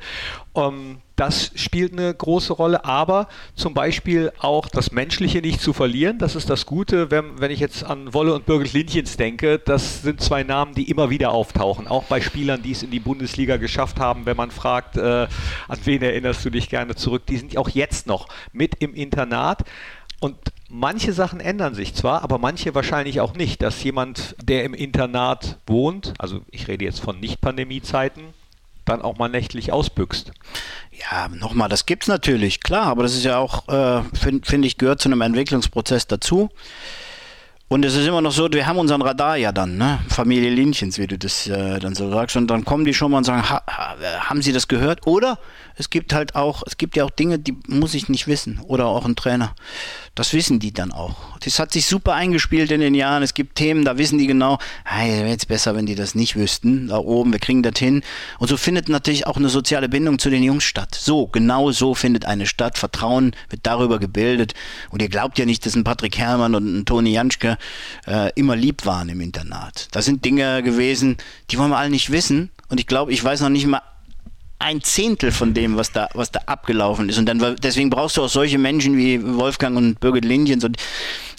Um, das spielt eine große Rolle, aber zum Beispiel auch das Menschliche nicht zu verlieren. Das ist das Gute, wenn, wenn ich jetzt an Wolle und Birgit Lindchens denke. Das sind zwei Namen, die immer wieder auftauchen, auch bei Spielern, die es in die Bundesliga geschafft haben. Wenn man fragt, äh, an wen erinnerst du dich gerne zurück, die sind auch jetzt noch mit im Internat. Und manche Sachen ändern sich zwar, aber manche wahrscheinlich auch nicht. Dass jemand, der im Internat wohnt, also ich rede jetzt von Nicht-Pandemie-Zeiten, dann auch mal nächtlich ausbüchst. Ja, nochmal, das gibt's natürlich, klar, aber das ist ja auch, äh, finde find ich, gehört zu einem Entwicklungsprozess dazu. Und es ist immer noch so, wir haben unseren Radar ja dann, ne? Familie Linchens, wie du das äh, dann so sagst. Und dann kommen die schon mal und sagen, ha, ha, haben sie das gehört? Oder es gibt halt auch, es gibt ja auch Dinge, die muss ich nicht wissen. Oder auch ein Trainer. Das wissen die dann auch. Das hat sich super eingespielt in den Jahren. Es gibt Themen, da wissen die genau, hey, wäre jetzt besser, wenn die das nicht wüssten. Da oben, wir kriegen das hin. Und so findet natürlich auch eine soziale Bindung zu den Jungs statt. So, genau so findet eine Stadt. Vertrauen wird darüber gebildet. Und ihr glaubt ja nicht, dass ein Patrick Herrmann und ein Toni Janschke äh, immer lieb waren im Internat. Das sind Dinge gewesen, die wollen wir alle nicht wissen. Und ich glaube, ich weiß noch nicht mal ein Zehntel von dem, was da, was da abgelaufen ist. Und dann, deswegen brauchst du auch solche Menschen wie Wolfgang und Birgit Lindjens. Und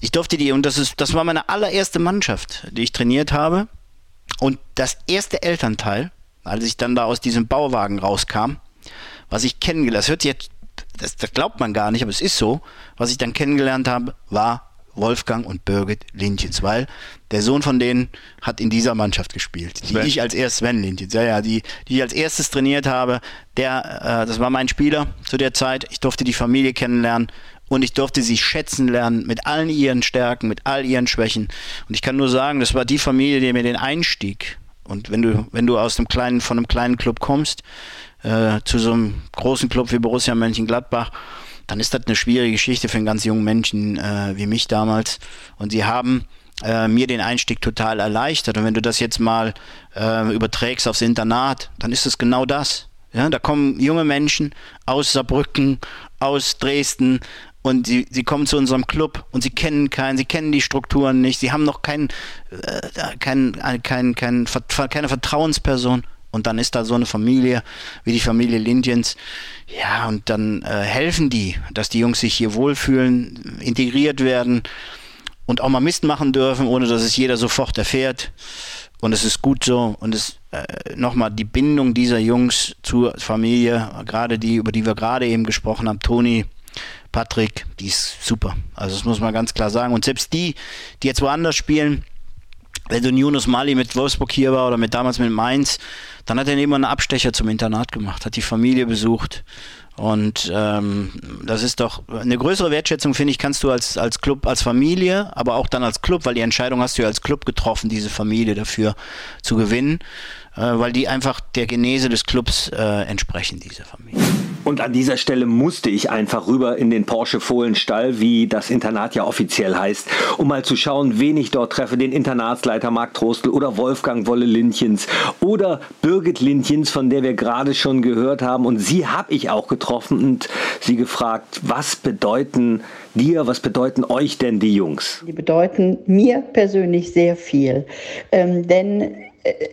ich durfte die, und das ist, das war meine allererste Mannschaft, die ich trainiert habe. Und das erste Elternteil, als ich dann da aus diesem Bauwagen rauskam, was ich kennengelernt, das hört sich jetzt, das, das glaubt man gar nicht, aber es ist so, was ich dann kennengelernt habe, war Wolfgang und Birgit Lindchens, weil der Sohn von denen hat in dieser Mannschaft gespielt, die Sven. ich als erstes, Sven Lindchens, ja, ja, die, die ich als erstes trainiert habe, der, äh, das war mein Spieler zu der Zeit, ich durfte die Familie kennenlernen und ich durfte sie schätzen lernen mit allen ihren Stärken, mit all ihren Schwächen und ich kann nur sagen, das war die Familie, die mir den Einstieg und wenn du, wenn du aus einem kleinen, von einem kleinen Club kommst, äh, zu so einem großen Club wie Borussia Mönchengladbach, dann ist das eine schwierige Geschichte für einen ganz jungen Menschen äh, wie mich damals. Und sie haben äh, mir den Einstieg total erleichtert. Und wenn du das jetzt mal äh, überträgst aufs Internat, dann ist es genau das. Ja, da kommen junge Menschen aus Saarbrücken, aus Dresden, und sie, sie kommen zu unserem Club und sie kennen keinen, sie kennen die Strukturen nicht, sie haben noch kein, äh, kein, kein, kein, keine Vertrauensperson. Und dann ist da so eine Familie wie die Familie Lindjens. Ja, und dann äh, helfen die, dass die Jungs sich hier wohlfühlen, integriert werden und auch mal Mist machen dürfen, ohne dass es jeder sofort erfährt. Und es ist gut so. Und es äh, nochmal die Bindung dieser Jungs zur Familie, gerade die, über die wir gerade eben gesprochen haben, Toni, Patrick, die ist super. Also das muss man ganz klar sagen. Und selbst die, die jetzt woanders spielen, wenn so ein Yunus Mali mit Wolfsburg hier war oder mit damals mit Mainz, dann hat er immer einen Abstecher zum Internat gemacht, hat die Familie besucht. Und ähm, das ist doch eine größere Wertschätzung, finde ich, kannst du als, als Club, als Familie, aber auch dann als Club, weil die Entscheidung hast du ja als Club getroffen, diese Familie dafür zu gewinnen, äh, weil die einfach der Genese des Clubs äh, entsprechen, diese Familie. Und an dieser Stelle musste ich einfach rüber in den Porsche Fohlenstall, wie das Internat ja offiziell heißt, um mal zu schauen, wen ich dort treffe. Den Internatsleiter Marc Trostel oder Wolfgang Wolle Lindchens oder Birgit Lindchens, von der wir gerade schon gehört haben. Und sie habe ich auch getroffen und sie gefragt, was bedeuten dir, was bedeuten euch denn die Jungs? Die bedeuten mir persönlich sehr viel. Ähm, denn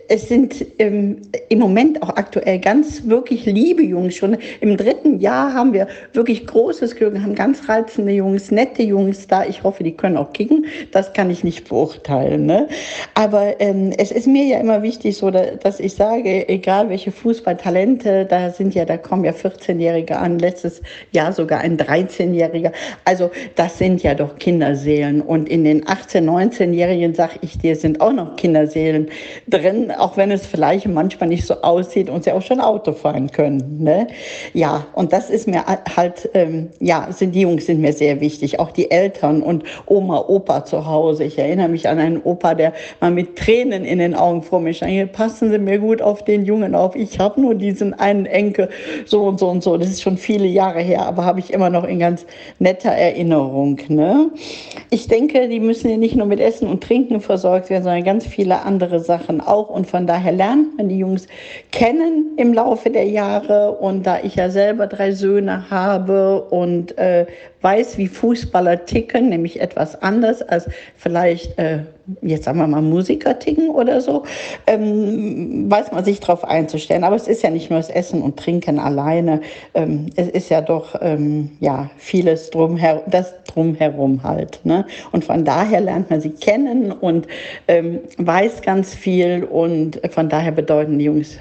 es sind ähm, im Moment auch aktuell ganz wirklich liebe Jungs. Schon im dritten Jahr haben wir wirklich großes Glück, haben ganz reizende Jungs, nette Jungs da. Ich hoffe, die können auch kicken. Das kann ich nicht beurteilen. Ne? Aber ähm, es ist mir ja immer wichtig, so dass ich sage, egal welche Fußballtalente, da sind ja, da kommen ja 14-Jährige an, letztes Jahr sogar ein 13-Jähriger. Also das sind ja doch Kinderseelen. Und in den 18-, 19-Jährigen, sag ich dir, sind auch noch Kinderseelen drin auch wenn es vielleicht manchmal nicht so aussieht und sie auch schon Auto fahren können. Ne? Ja, und das ist mir halt, ähm, ja, sind die Jungs sind mir sehr wichtig, auch die Eltern und Oma, Opa zu Hause. Ich erinnere mich an einen Opa, der mal mit Tränen in den Augen vor mir stand. Passen Sie mir gut auf den Jungen auf. Ich habe nur diesen einen Enkel, so und so und so. Das ist schon viele Jahre her, aber habe ich immer noch in ganz netter Erinnerung. Ne? Ich denke, die müssen ja nicht nur mit Essen und Trinken versorgt werden, sondern ganz viele andere Sachen auch und von daher lernt man die Jungs kennen im Laufe der Jahre. Und da ich ja selber drei Söhne habe und äh, weiß, wie Fußballer ticken, nämlich etwas anders als vielleicht, äh, jetzt sagen wir mal, Musiker ticken oder so, ähm, weiß man sich darauf einzustellen. Aber es ist ja nicht nur das Essen und Trinken alleine, ähm, es ist ja doch ähm, ja, vieles drumher das drumherum halt. Ne? Und von daher lernt man sie kennen und ähm, weiß ganz viel und von daher bedeuten die Jungs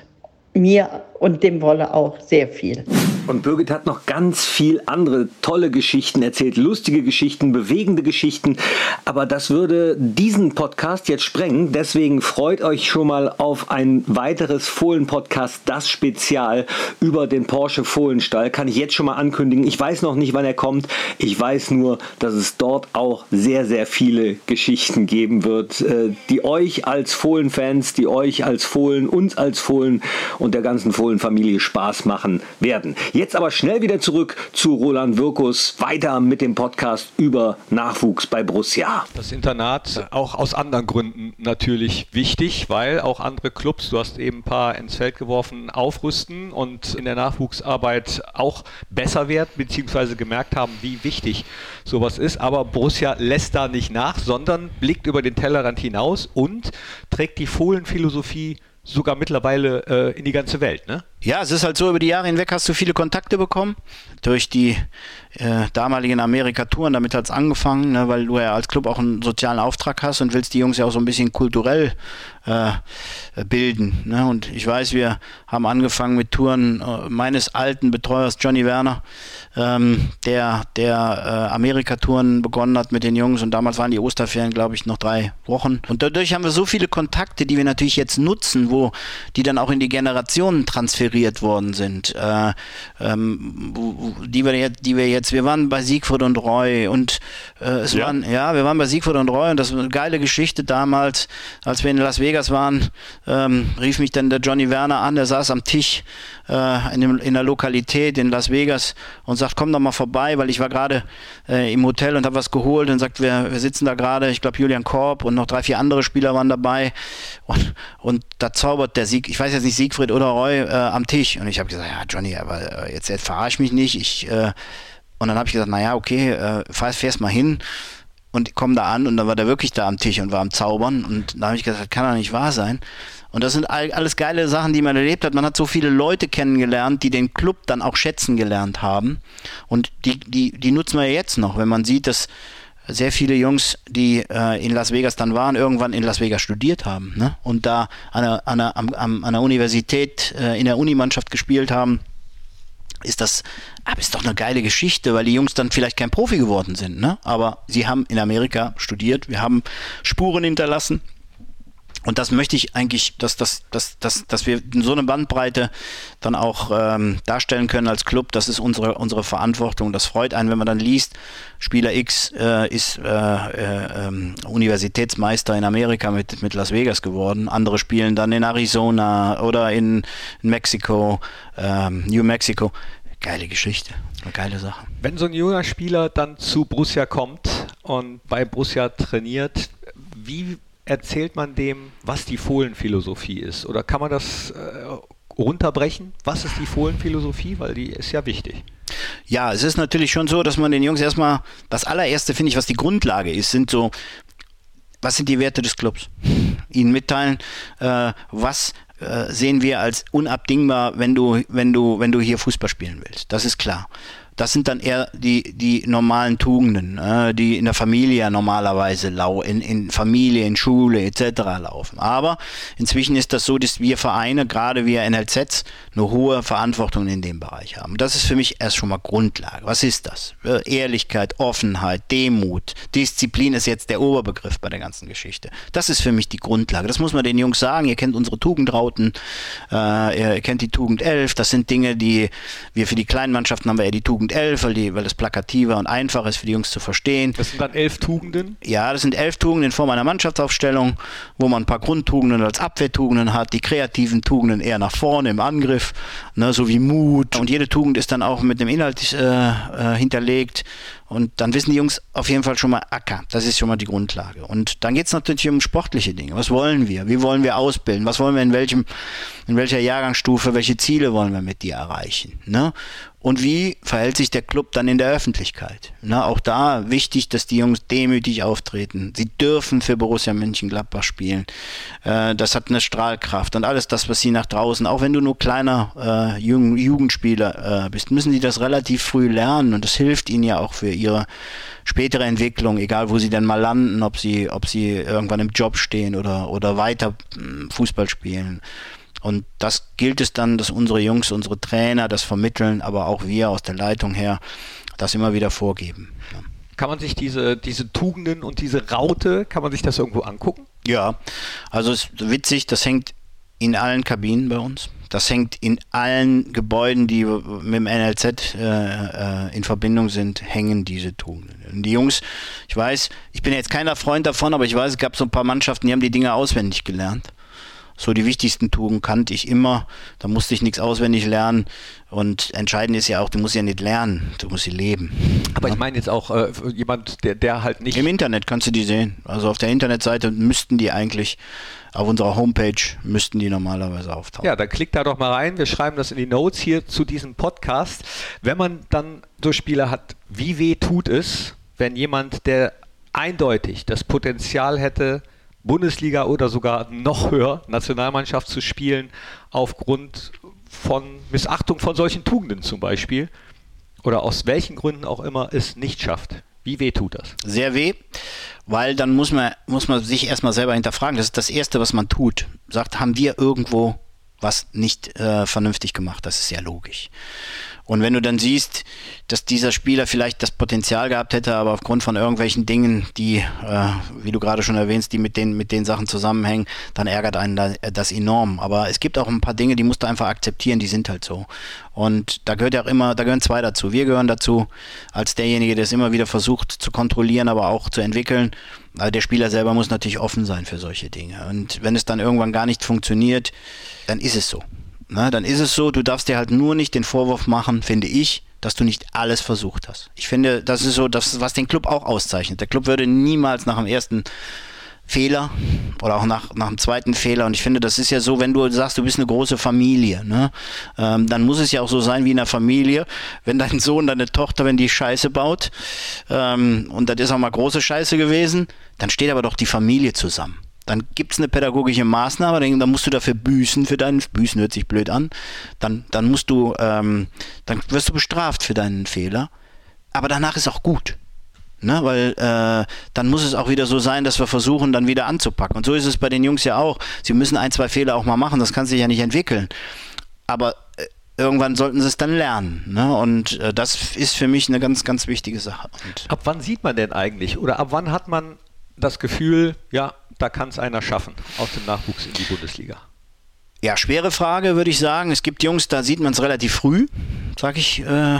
mir und dem Wolle auch sehr viel. Und Birgit hat noch ganz viel andere tolle Geschichten erzählt, lustige Geschichten, bewegende Geschichten. Aber das würde diesen Podcast jetzt sprengen. Deswegen freut euch schon mal auf ein weiteres Fohlen-Podcast, das Spezial über den Porsche Fohlenstall. Kann ich jetzt schon mal ankündigen. Ich weiß noch nicht, wann er kommt. Ich weiß nur, dass es dort auch sehr, sehr viele Geschichten geben wird, äh, die euch als Fohlen-Fans, die euch als Fohlen, uns als Fohlen und der ganzen Fohlen-Familie Spaß machen werden. Jetzt aber schnell wieder zurück zu Roland Wirkus, weiter mit dem Podcast über Nachwuchs bei Borussia. Das Internat auch aus anderen Gründen natürlich wichtig, weil auch andere Clubs, du hast eben ein paar ins Feld geworfen, aufrüsten und in der Nachwuchsarbeit auch besser werden, beziehungsweise gemerkt haben, wie wichtig sowas ist. Aber Borussia lässt da nicht nach, sondern blickt über den Tellerrand hinaus und trägt die Fohlenphilosophie sogar mittlerweile äh, in die ganze Welt, ne? Ja, es ist halt so, über die Jahre hinweg hast du viele Kontakte bekommen durch die äh, damaligen Amerika-Touren. Damit hat es angefangen, ne, weil du ja als Club auch einen sozialen Auftrag hast und willst die Jungs ja auch so ein bisschen kulturell äh, bilden. Ne? Und ich weiß, wir haben angefangen mit Touren äh, meines alten Betreuers Johnny Werner, ähm, der, der äh, Amerika-Touren begonnen hat mit den Jungs und damals waren die Osterferien, glaube ich, noch drei Wochen. Und dadurch haben wir so viele Kontakte, die wir natürlich jetzt nutzen, wo die dann auch in die Generationen transferieren inspiriert worden sind, äh, ähm, die, wir jetzt, die wir jetzt, wir waren bei Siegfried und Roy und äh, es ja. waren, ja, wir waren bei Siegfried und Roy und das war eine geile Geschichte damals, als wir in Las Vegas waren, ähm, rief mich dann der Johnny Werner an, der saß am Tisch äh, in, dem, in der Lokalität in Las Vegas und sagt, komm doch mal vorbei, weil ich war gerade äh, im Hotel und habe was geholt und sagt, wir, wir sitzen da gerade, ich glaube Julian Korb und noch drei, vier andere Spieler waren dabei. Und, und da zaubert der Sieg, ich weiß jetzt nicht Siegfried oder Roy äh, am Tisch. Und ich habe gesagt, ja Johnny, aber äh, jetzt, jetzt verarsch mich nicht, ich äh, und dann habe ich gesagt, naja, okay, äh, fahr, fährst mal hin. Und komm da an und dann war der wirklich da am Tisch und war am Zaubern. Und da habe ich gesagt, kann doch nicht wahr sein. Und das sind alles geile Sachen, die man erlebt hat. Man hat so viele Leute kennengelernt, die den Club dann auch schätzen gelernt haben. Und die, die, die nutzen wir jetzt noch, wenn man sieht, dass sehr viele Jungs, die äh, in Las Vegas dann waren, irgendwann in Las Vegas studiert haben ne? und da an der, an der, an der Universität, äh, in der Unimannschaft gespielt haben ist das, aber ist doch eine geile Geschichte, weil die Jungs dann vielleicht kein Profi geworden sind, ne? Aber sie haben in Amerika studiert, wir haben Spuren hinterlassen und das möchte ich eigentlich, dass, dass, dass, dass, dass wir so eine Bandbreite dann auch ähm, darstellen können als Club. Das ist unsere, unsere Verantwortung. Das freut einen, wenn man dann liest, Spieler X äh, ist äh, äh, ähm, Universitätsmeister in Amerika mit, mit Las Vegas geworden. Andere spielen dann in Arizona oder in, in Mexiko, ähm, New Mexico. Geile Geschichte, eine geile Sache. Wenn so ein junger Spieler dann zu Borussia kommt und bei Borussia trainiert, wie erzählt man dem, was die Fohlenphilosophie ist? Oder kann man das äh, runterbrechen? Was ist die Fohlenphilosophie? Weil die ist ja wichtig. Ja, es ist natürlich schon so, dass man den Jungs erstmal, das allererste finde ich, was die Grundlage ist, sind so, was sind die Werte des Clubs? Ihnen mitteilen, äh, was äh, sehen wir als unabdingbar, wenn du, wenn du, wenn du hier Fußball spielen willst. Das ist klar. Das sind dann eher die, die normalen Tugenden, äh, die in der Familie normalerweise lau in, in Familie, in Schule etc. laufen. Aber inzwischen ist das so, dass wir Vereine, gerade wir NLZs, eine hohe Verantwortung in dem Bereich haben. Das ist für mich erst schon mal Grundlage. Was ist das? Äh, Ehrlichkeit, Offenheit, Demut, Disziplin ist jetzt der Oberbegriff bei der ganzen Geschichte. Das ist für mich die Grundlage. Das muss man den Jungs sagen. Ihr kennt unsere Tugendrauten, äh, ihr kennt die Tugend 11. Das sind Dinge, die wir für die kleinen Mannschaften haben wir eher die Tugend Tugend 11, weil, die, weil das plakativer und einfacher ist für die Jungs zu verstehen. Das sind dann elf Tugenden? Ja, das sind elf Tugenden in Form einer Mannschaftsaufstellung, wo man ein paar Grundtugenden als Abwehrtugenden hat, die kreativen Tugenden eher nach vorne im Angriff, ne, so wie Mut. Und jede Tugend ist dann auch mit dem Inhalt äh, äh, hinterlegt und dann wissen die Jungs auf jeden Fall schon mal Acker. Das ist schon mal die Grundlage. Und dann geht es natürlich um sportliche Dinge. Was wollen wir? Wie wollen wir ausbilden? Was wollen wir in welchem, in welcher Jahrgangsstufe? Welche Ziele wollen wir mit dir erreichen? Ne? Und wie verhält sich der Club dann in der Öffentlichkeit? Ne? Auch da wichtig, dass die Jungs demütig auftreten. Sie dürfen für Borussia Mönchengladbach spielen. Äh, das hat eine Strahlkraft und alles das, was sie nach draußen, auch wenn du nur kleiner äh, Jugendspieler äh, bist, müssen sie das relativ früh lernen und das hilft ihnen ja auch für ihre spätere Entwicklung, egal wo sie denn mal landen, ob sie, ob sie irgendwann im Job stehen oder, oder weiter hm, Fußball spielen. Und das gilt es dann, dass unsere Jungs, unsere Trainer das vermitteln, aber auch wir aus der Leitung her das immer wieder vorgeben. Ja. Kann man sich diese, diese Tugenden und diese Raute, kann man sich das irgendwo angucken? Ja, also es ist witzig, das hängt in allen Kabinen bei uns. Das hängt in allen Gebäuden, die mit dem NLZ äh, äh, in Verbindung sind, hängen diese Tugenden. Und die Jungs, ich weiß, ich bin jetzt keiner Freund davon, aber ich weiß, es gab so ein paar Mannschaften, die haben die Dinge auswendig gelernt. So die wichtigsten Tugenden kannte ich immer. Da musste ich nichts auswendig lernen. Und entscheidend ist ja auch, du musst ja nicht lernen, du musst sie leben. Aber ja? ich meine jetzt auch äh, jemand, der, der halt nicht. Im Internet kannst du die sehen. Also auf der Internetseite müssten die eigentlich auf unserer Homepage müssten die normalerweise auftauchen. Ja, dann klickt da doch mal rein. Wir schreiben das in die Notes hier zu diesem Podcast. Wenn man dann so Spieler hat, wie weh tut es, wenn jemand, der eindeutig das Potenzial hätte, Bundesliga oder sogar noch höher Nationalmannschaft zu spielen, aufgrund von Missachtung von solchen Tugenden zum Beispiel, oder aus welchen Gründen auch immer es nicht schafft. Wie weh tut das? Sehr weh, weil dann muss man, muss man sich erstmal selber hinterfragen. Das ist das Erste, was man tut. Sagt, haben wir irgendwo was nicht äh, vernünftig gemacht? Das ist ja logisch. Und wenn du dann siehst, dass dieser Spieler vielleicht das Potenzial gehabt hätte, aber aufgrund von irgendwelchen Dingen, die, äh, wie du gerade schon erwähnst, die mit den, mit den Sachen zusammenhängen, dann ärgert einen das enorm. Aber es gibt auch ein paar Dinge, die musst du einfach akzeptieren, die sind halt so. Und da gehört ja auch immer, da gehören zwei dazu. Wir gehören dazu, als derjenige, der es immer wieder versucht zu kontrollieren, aber auch zu entwickeln. Aber der Spieler selber muss natürlich offen sein für solche Dinge. Und wenn es dann irgendwann gar nicht funktioniert, dann ist es so. Na, dann ist es so, du darfst dir halt nur nicht den Vorwurf machen, finde ich, dass du nicht alles versucht hast. Ich finde, das ist so das, was den Club auch auszeichnet. Der Club würde niemals nach dem ersten Fehler oder auch nach, nach dem zweiten Fehler. Und ich finde, das ist ja so, wenn du sagst, du bist eine große Familie, ne? Ähm, dann muss es ja auch so sein wie in einer Familie. Wenn dein Sohn, deine Tochter, wenn die Scheiße baut, ähm, und das ist auch mal große Scheiße gewesen, dann steht aber doch die Familie zusammen. Dann gibt es eine pädagogische Maßnahme, dann, musst du dafür büßen für deinen, büßen hört sich blöd an, dann, dann musst du, ähm, dann wirst du bestraft für deinen Fehler, aber danach ist auch gut. Ne, weil äh, dann muss es auch wieder so sein, dass wir versuchen, dann wieder anzupacken. Und so ist es bei den Jungs ja auch. Sie müssen ein, zwei Fehler auch mal machen, das kann sich ja nicht entwickeln. Aber äh, irgendwann sollten sie es dann lernen. Ne? Und äh, das ist für mich eine ganz, ganz wichtige Sache. Und ab wann sieht man denn eigentlich oder ab wann hat man das Gefühl, ja, da kann es einer schaffen aus dem Nachwuchs in die Bundesliga? Ja, schwere Frage, würde ich sagen. Es gibt Jungs, da sieht man es relativ früh, sag ich. Äh,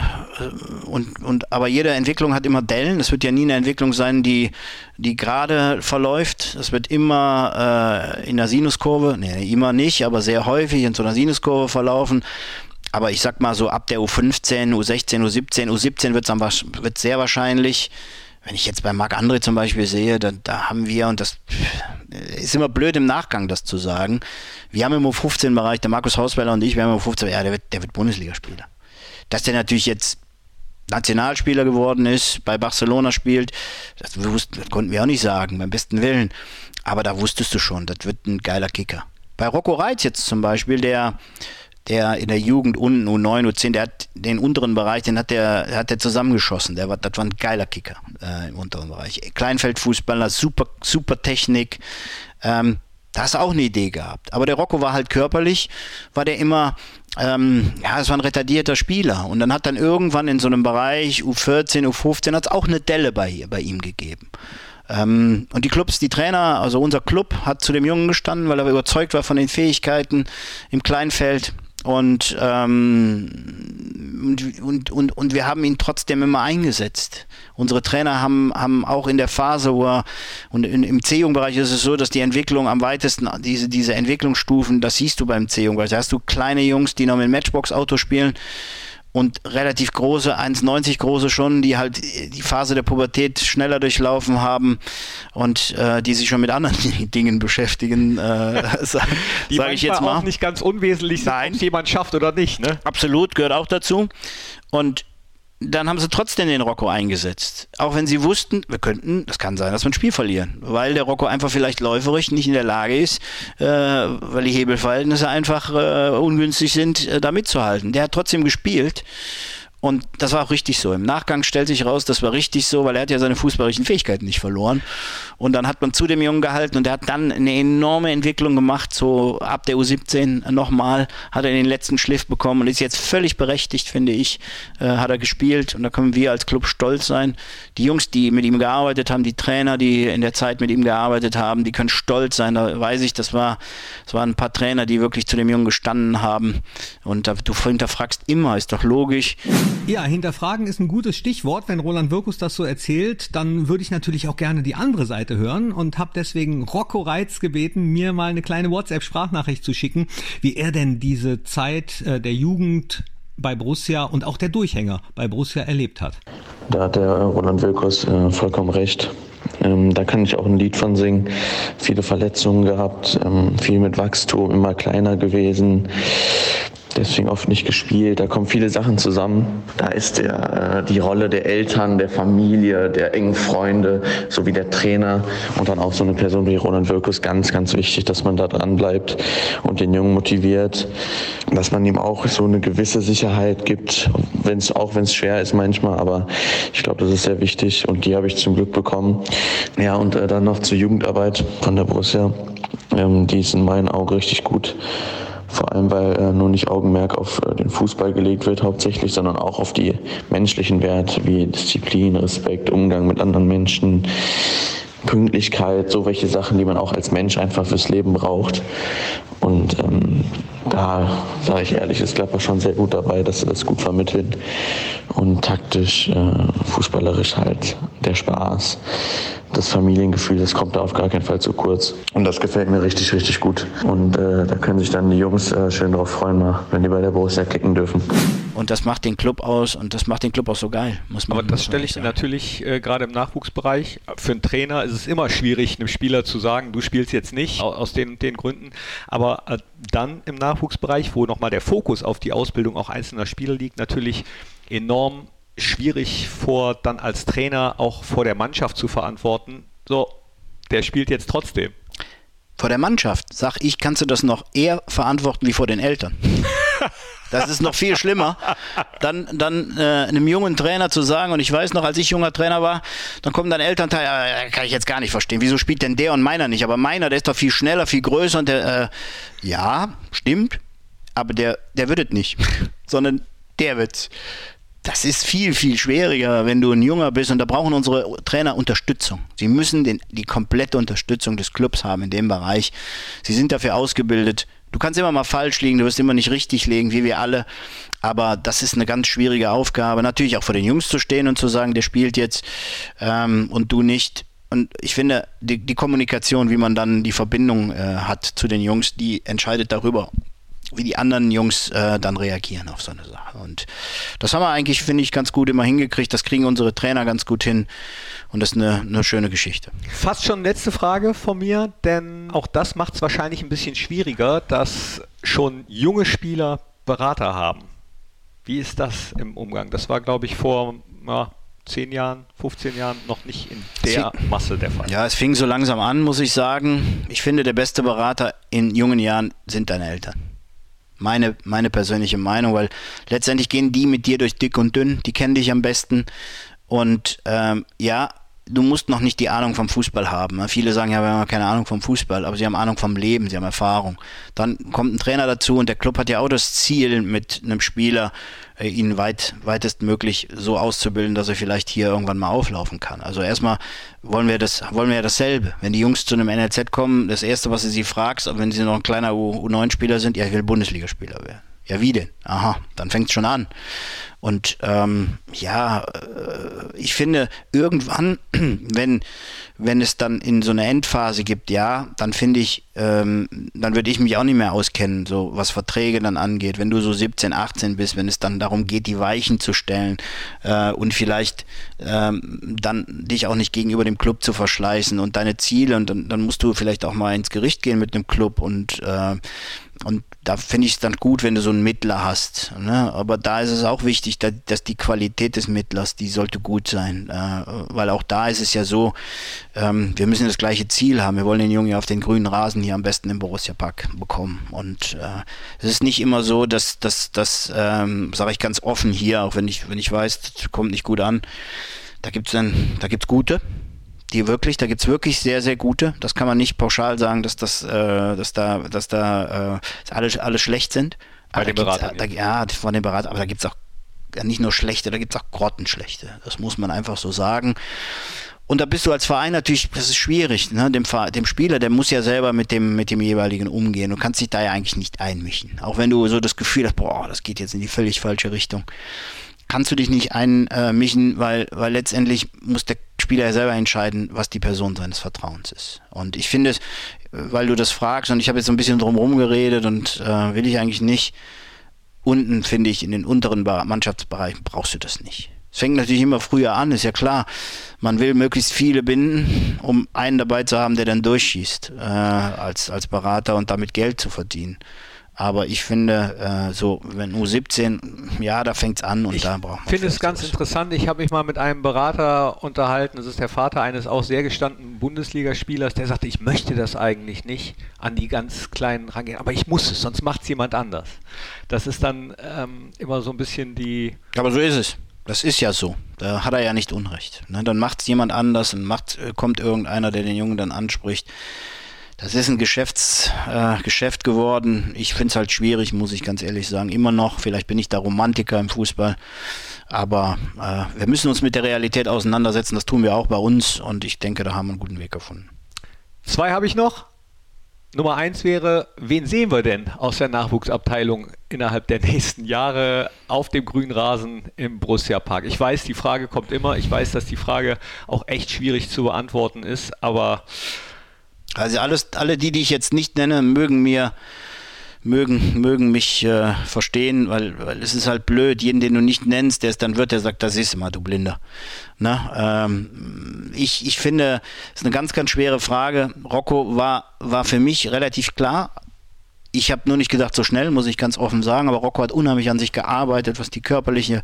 und, und, aber jede Entwicklung hat immer Dellen. Das wird ja nie eine Entwicklung sein, die, die gerade verläuft. Das wird immer äh, in der Sinuskurve, nee, immer nicht, aber sehr häufig in so einer Sinuskurve verlaufen. Aber ich sag mal so ab der U15, U16, U17, U17 wird es sehr wahrscheinlich wenn ich jetzt bei Marc André zum Beispiel sehe, da, da haben wir, und das ist immer blöd im Nachgang das zu sagen. Wir haben im U15-Bereich, der Markus Hausweiler und ich, wir haben im U15, ja, der wird, der wird Bundesligaspieler. Dass der natürlich jetzt Nationalspieler geworden ist, bei Barcelona spielt, das, wussten, das konnten wir auch nicht sagen, beim besten Willen. Aber da wusstest du schon, das wird ein geiler Kicker. Bei Rocco Reitz jetzt zum Beispiel, der der in der Jugend unten, U9, U10, der hat den unteren Bereich, den hat der, hat der zusammengeschossen. Der war, das war ein geiler Kicker äh, im unteren Bereich. Kleinfeldfußballer, super, super Technik. Ähm, da hast du auch eine Idee gehabt. Aber der Rocco war halt körperlich, war der immer, ähm, ja, es war ein retardierter Spieler. Und dann hat dann irgendwann in so einem Bereich U14, U15 hat es auch eine Delle bei, bei ihm gegeben. Ähm, und die Clubs, die Trainer, also unser Club hat zu dem Jungen gestanden, weil er überzeugt war von den Fähigkeiten im Kleinfeld. Und, ähm, und, und, und, und wir haben ihn trotzdem immer eingesetzt. Unsere Trainer haben, haben auch in der Phase, wo er, und in, im C-Jugendbereich ist es so, dass die Entwicklung am weitesten, diese, diese Entwicklungsstufen, das siehst du beim C-Jugendbereich. Da hast du kleine Jungs, die noch mit Matchbox-Auto spielen und relativ große, 1,90 große schon, die halt die Phase der Pubertät schneller durchlaufen haben und äh, die sich schon mit anderen Dingen beschäftigen, äh, sage sag ich jetzt mal. auch nicht ganz unwesentlich sind, ob es jemand schafft oder nicht. Ne? Absolut, gehört auch dazu. Und dann haben sie trotzdem den Rocco eingesetzt. Auch wenn sie wussten, wir könnten, das kann sein, dass wir ein Spiel verlieren, weil der Rocco einfach vielleicht läuferisch nicht in der Lage ist, äh, weil die Hebelverhältnisse einfach äh, ungünstig sind, äh, da mitzuhalten. Der hat trotzdem gespielt und das war auch richtig so. Im Nachgang stellt sich raus, das war richtig so, weil er hat ja seine fußballerischen Fähigkeiten nicht verloren. Und dann hat man zu dem Jungen gehalten und er hat dann eine enorme Entwicklung gemacht, so ab der U17 nochmal, hat er den letzten Schliff bekommen und ist jetzt völlig berechtigt, finde ich, äh, hat er gespielt und da können wir als Club stolz sein. Die Jungs, die mit ihm gearbeitet haben, die Trainer, die in der Zeit mit ihm gearbeitet haben, die können stolz sein. Da weiß ich, das war, das waren ein paar Trainer, die wirklich zu dem Jungen gestanden haben. Und da, du hinterfragst immer, ist doch logisch. Ja, hinterfragen ist ein gutes Stichwort. Wenn Roland Wirkus das so erzählt, dann würde ich natürlich auch gerne die andere Seite hören und habe deswegen Rocco Reitz gebeten, mir mal eine kleine WhatsApp-Sprachnachricht zu schicken, wie er denn diese Zeit äh, der Jugend bei Borussia und auch der Durchhänger bei Borussia erlebt hat. Da hat der Roland Wilkos äh, vollkommen recht. Ähm, da kann ich auch ein Lied von singen. Viele Verletzungen gehabt, ähm, viel mit Wachstum, immer kleiner gewesen deswegen oft nicht gespielt. Da kommen viele Sachen zusammen. Da ist der, äh, die Rolle der Eltern, der Familie, der engen Freunde sowie der Trainer und dann auch so eine Person wie Roland Wirkus ganz, ganz wichtig, dass man da dran bleibt und den Jungen motiviert, dass man ihm auch so eine gewisse Sicherheit gibt, wenn's, auch wenn es schwer ist manchmal, aber ich glaube, das ist sehr wichtig und die habe ich zum Glück bekommen. Ja, und äh, dann noch zur Jugendarbeit von der Borussia. Ähm, die ist in meinen Augen richtig gut. Vor allem, weil äh, nur nicht Augenmerk auf äh, den Fußball gelegt wird hauptsächlich, sondern auch auf die menschlichen Werte wie Disziplin, Respekt, Umgang mit anderen Menschen, Pünktlichkeit, so welche Sachen, die man auch als Mensch einfach fürs Leben braucht. Und ähm, da sage ich ehrlich, ist Gladbach schon sehr gut dabei, dass sie das gut vermitteln. Und taktisch, äh, fußballerisch halt der Spaß, das Familiengefühl, das kommt da auf gar keinen Fall zu kurz. Und das gefällt mir richtig, richtig gut. Und äh, da können sich dann die Jungs äh, schön drauf freuen, mal, wenn die bei der Borussia kicken dürfen. Und das macht den Club aus und das macht den Club auch so geil, muss man Aber das stelle ich sagen. natürlich äh, gerade im Nachwuchsbereich. Für einen Trainer ist es immer schwierig, einem Spieler zu sagen, du spielst jetzt nicht, aus den, den Gründen. Aber äh, dann im Nachwuchsbereich, wo nochmal der Fokus auf die Ausbildung auch einzelner Spieler liegt, natürlich enorm schwierig vor, dann als Trainer auch vor der Mannschaft zu verantworten. So, der spielt jetzt trotzdem. Vor der Mannschaft, sag ich, kannst du das noch eher verantworten wie vor den Eltern. Das ist noch viel schlimmer, dann, dann äh, einem jungen Trainer zu sagen, und ich weiß noch, als ich junger Trainer war, dann kommen dann Elternteile, äh, kann ich jetzt gar nicht verstehen, wieso spielt denn der und meiner nicht? Aber meiner, der ist doch viel schneller, viel größer und der, äh, ja, stimmt, aber der, der wird es nicht, sondern der wird das ist viel, viel schwieriger, wenn du ein Junger bist und da brauchen unsere Trainer Unterstützung. Sie müssen den, die komplette Unterstützung des Clubs haben in dem Bereich. Sie sind dafür ausgebildet. Du kannst immer mal falsch liegen, du wirst immer nicht richtig liegen, wie wir alle. Aber das ist eine ganz schwierige Aufgabe. Natürlich auch vor den Jungs zu stehen und zu sagen, der spielt jetzt ähm, und du nicht. Und ich finde, die, die Kommunikation, wie man dann die Verbindung äh, hat zu den Jungs, die entscheidet darüber, wie die anderen Jungs äh, dann reagieren auf so eine Sache. Und das haben wir eigentlich, finde ich, ganz gut immer hingekriegt. Das kriegen unsere Trainer ganz gut hin. Und das ist eine, eine schöne Geschichte. Fast schon letzte Frage von mir, denn auch das macht es wahrscheinlich ein bisschen schwieriger, dass schon junge Spieler Berater haben. Wie ist das im Umgang? Das war, glaube ich, vor ja, 10 Jahren, 15 Jahren noch nicht in der Masse der Fall. Ja, es fing so langsam an, muss ich sagen. Ich finde, der beste Berater in jungen Jahren sind deine Eltern. Meine, meine persönliche Meinung, weil letztendlich gehen die mit dir durch dick und dünn, die kennen dich am besten. Und ähm, ja, du musst noch nicht die Ahnung vom Fußball haben. Viele sagen ja, wir haben keine Ahnung vom Fußball, aber sie haben Ahnung vom Leben, sie haben Erfahrung. Dann kommt ein Trainer dazu und der Club hat ja auch das Ziel, mit einem Spieler äh, ihn weit, weitestmöglich so auszubilden, dass er vielleicht hier irgendwann mal auflaufen kann. Also erstmal wollen wir das, wollen wir ja dasselbe. Wenn die Jungs zu einem NLZ kommen, das erste, was du sie fragst, wenn sie noch ein kleiner U9-Spieler sind, ja, ich will Bundesligaspieler werden. Ja, wie denn? Aha, dann fängt es schon an. Und ähm, ja, äh, ich finde, irgendwann, wenn, wenn es dann in so eine Endphase gibt, ja, dann finde ich, ähm, dann würde ich mich auch nicht mehr auskennen, so was Verträge dann angeht. Wenn du so 17, 18 bist, wenn es dann darum geht, die Weichen zu stellen äh, und vielleicht ähm, dann dich auch nicht gegenüber dem Club zu verschleißen und deine Ziele und dann, dann musst du vielleicht auch mal ins Gericht gehen mit dem Club und äh, und da finde ich es dann gut, wenn du so einen Mittler hast. Ne? Aber da ist es auch wichtig, dass, dass, die Qualität des Mittlers, die sollte gut sein. Äh, weil auch da ist es ja so, ähm, wir müssen das gleiche Ziel haben. Wir wollen den Jungen ja auf den grünen Rasen hier am besten im Borussia Park bekommen. Und äh, es ist nicht immer so, dass das, ähm, sage ich ganz offen hier, auch wenn ich, wenn ich weiß, das kommt nicht gut an. Da gibt es gute die wirklich, da gibt es wirklich sehr, sehr gute. Das kann man nicht pauschal sagen, dass das, äh, dass da, dass da äh, alle, alle schlecht sind. Bei den Beratern. Da, ja, von den Beratern, aber da gibt es auch nicht nur schlechte, da gibt es auch grottenschlechte. Das muss man einfach so sagen. Und da bist du als Verein natürlich, das ist schwierig, ne? dem, dem Spieler, der muss ja selber mit dem, mit dem jeweiligen umgehen. Du kannst dich da ja eigentlich nicht einmischen. Auch wenn du so das Gefühl hast, boah, das geht jetzt in die völlig falsche Richtung kannst du dich nicht einmischen, weil, weil letztendlich muss der Spieler ja selber entscheiden, was die Person seines Vertrauens ist. Und ich finde es, weil du das fragst, und ich habe jetzt so ein bisschen drumherum geredet und äh, will ich eigentlich nicht, unten finde ich, in den unteren Mannschaftsbereichen brauchst du das nicht. Es fängt natürlich immer früher an, ist ja klar. Man will möglichst viele binden, um einen dabei zu haben, der dann durchschießt, äh, als, als Berater und damit Geld zu verdienen. Aber ich finde, äh, so, wenn U17, ja, da fängt es an und ich da braucht man. Ich finde es ganz was. interessant. Ich habe mich mal mit einem Berater unterhalten. Das ist der Vater eines auch sehr gestandenen Bundesligaspielers, der sagte, ich möchte das eigentlich nicht an die ganz Kleinen rangehen, aber ich muss es, sonst macht es jemand anders. Das ist dann ähm, immer so ein bisschen die. Aber so ist es. Das ist ja so. Da hat er ja nicht Unrecht. Ne? Dann macht es jemand anders und macht, äh, kommt irgendeiner, der den Jungen dann anspricht das ist ein Geschäfts, äh, Geschäft geworden. Ich finde es halt schwierig, muss ich ganz ehrlich sagen. Immer noch. Vielleicht bin ich da Romantiker im Fußball. Aber äh, wir müssen uns mit der Realität auseinandersetzen. Das tun wir auch bei uns. Und ich denke, da haben wir einen guten Weg gefunden. Zwei habe ich noch. Nummer eins wäre, wen sehen wir denn aus der Nachwuchsabteilung innerhalb der nächsten Jahre auf dem grünen Rasen im Borussia Park? Ich weiß, die Frage kommt immer. Ich weiß, dass die Frage auch echt schwierig zu beantworten ist, aber also alles, alle die, die ich jetzt nicht nenne, mögen mir mögen, mögen mich äh, verstehen, weil, weil es ist halt blöd, jeden, den du nicht nennst, der es dann wird, der sagt, das ist immer, du Blinder. Na, ähm, ich, ich finde, es ist eine ganz, ganz schwere Frage. Rocco war, war für mich relativ klar, ich habe nur nicht gedacht, so schnell, muss ich ganz offen sagen, aber Rocco hat unheimlich an sich gearbeitet, was die körperliche,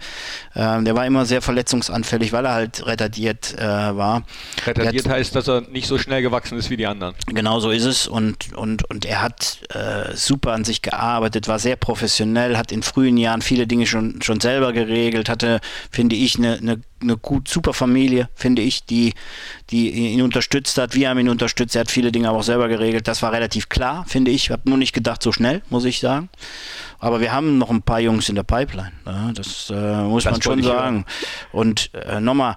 äh, der war immer sehr verletzungsanfällig, weil er halt retardiert äh, war. Retardiert hat, heißt, dass er nicht so schnell gewachsen ist wie die anderen. Genau so ist es und, und, und er hat äh, super an sich gearbeitet, war sehr professionell, hat in frühen Jahren viele Dinge schon, schon selber geregelt, hatte, finde ich, eine, eine eine gut, super Familie, finde ich, die, die ihn unterstützt hat. Wir haben ihn unterstützt. Er hat viele Dinge aber auch selber geregelt. Das war relativ klar, finde ich. Ich habe nur nicht gedacht, so schnell, muss ich sagen. Aber wir haben noch ein paar Jungs in der Pipeline. Ja, das äh, muss das man schon sagen. Und äh, nochmal,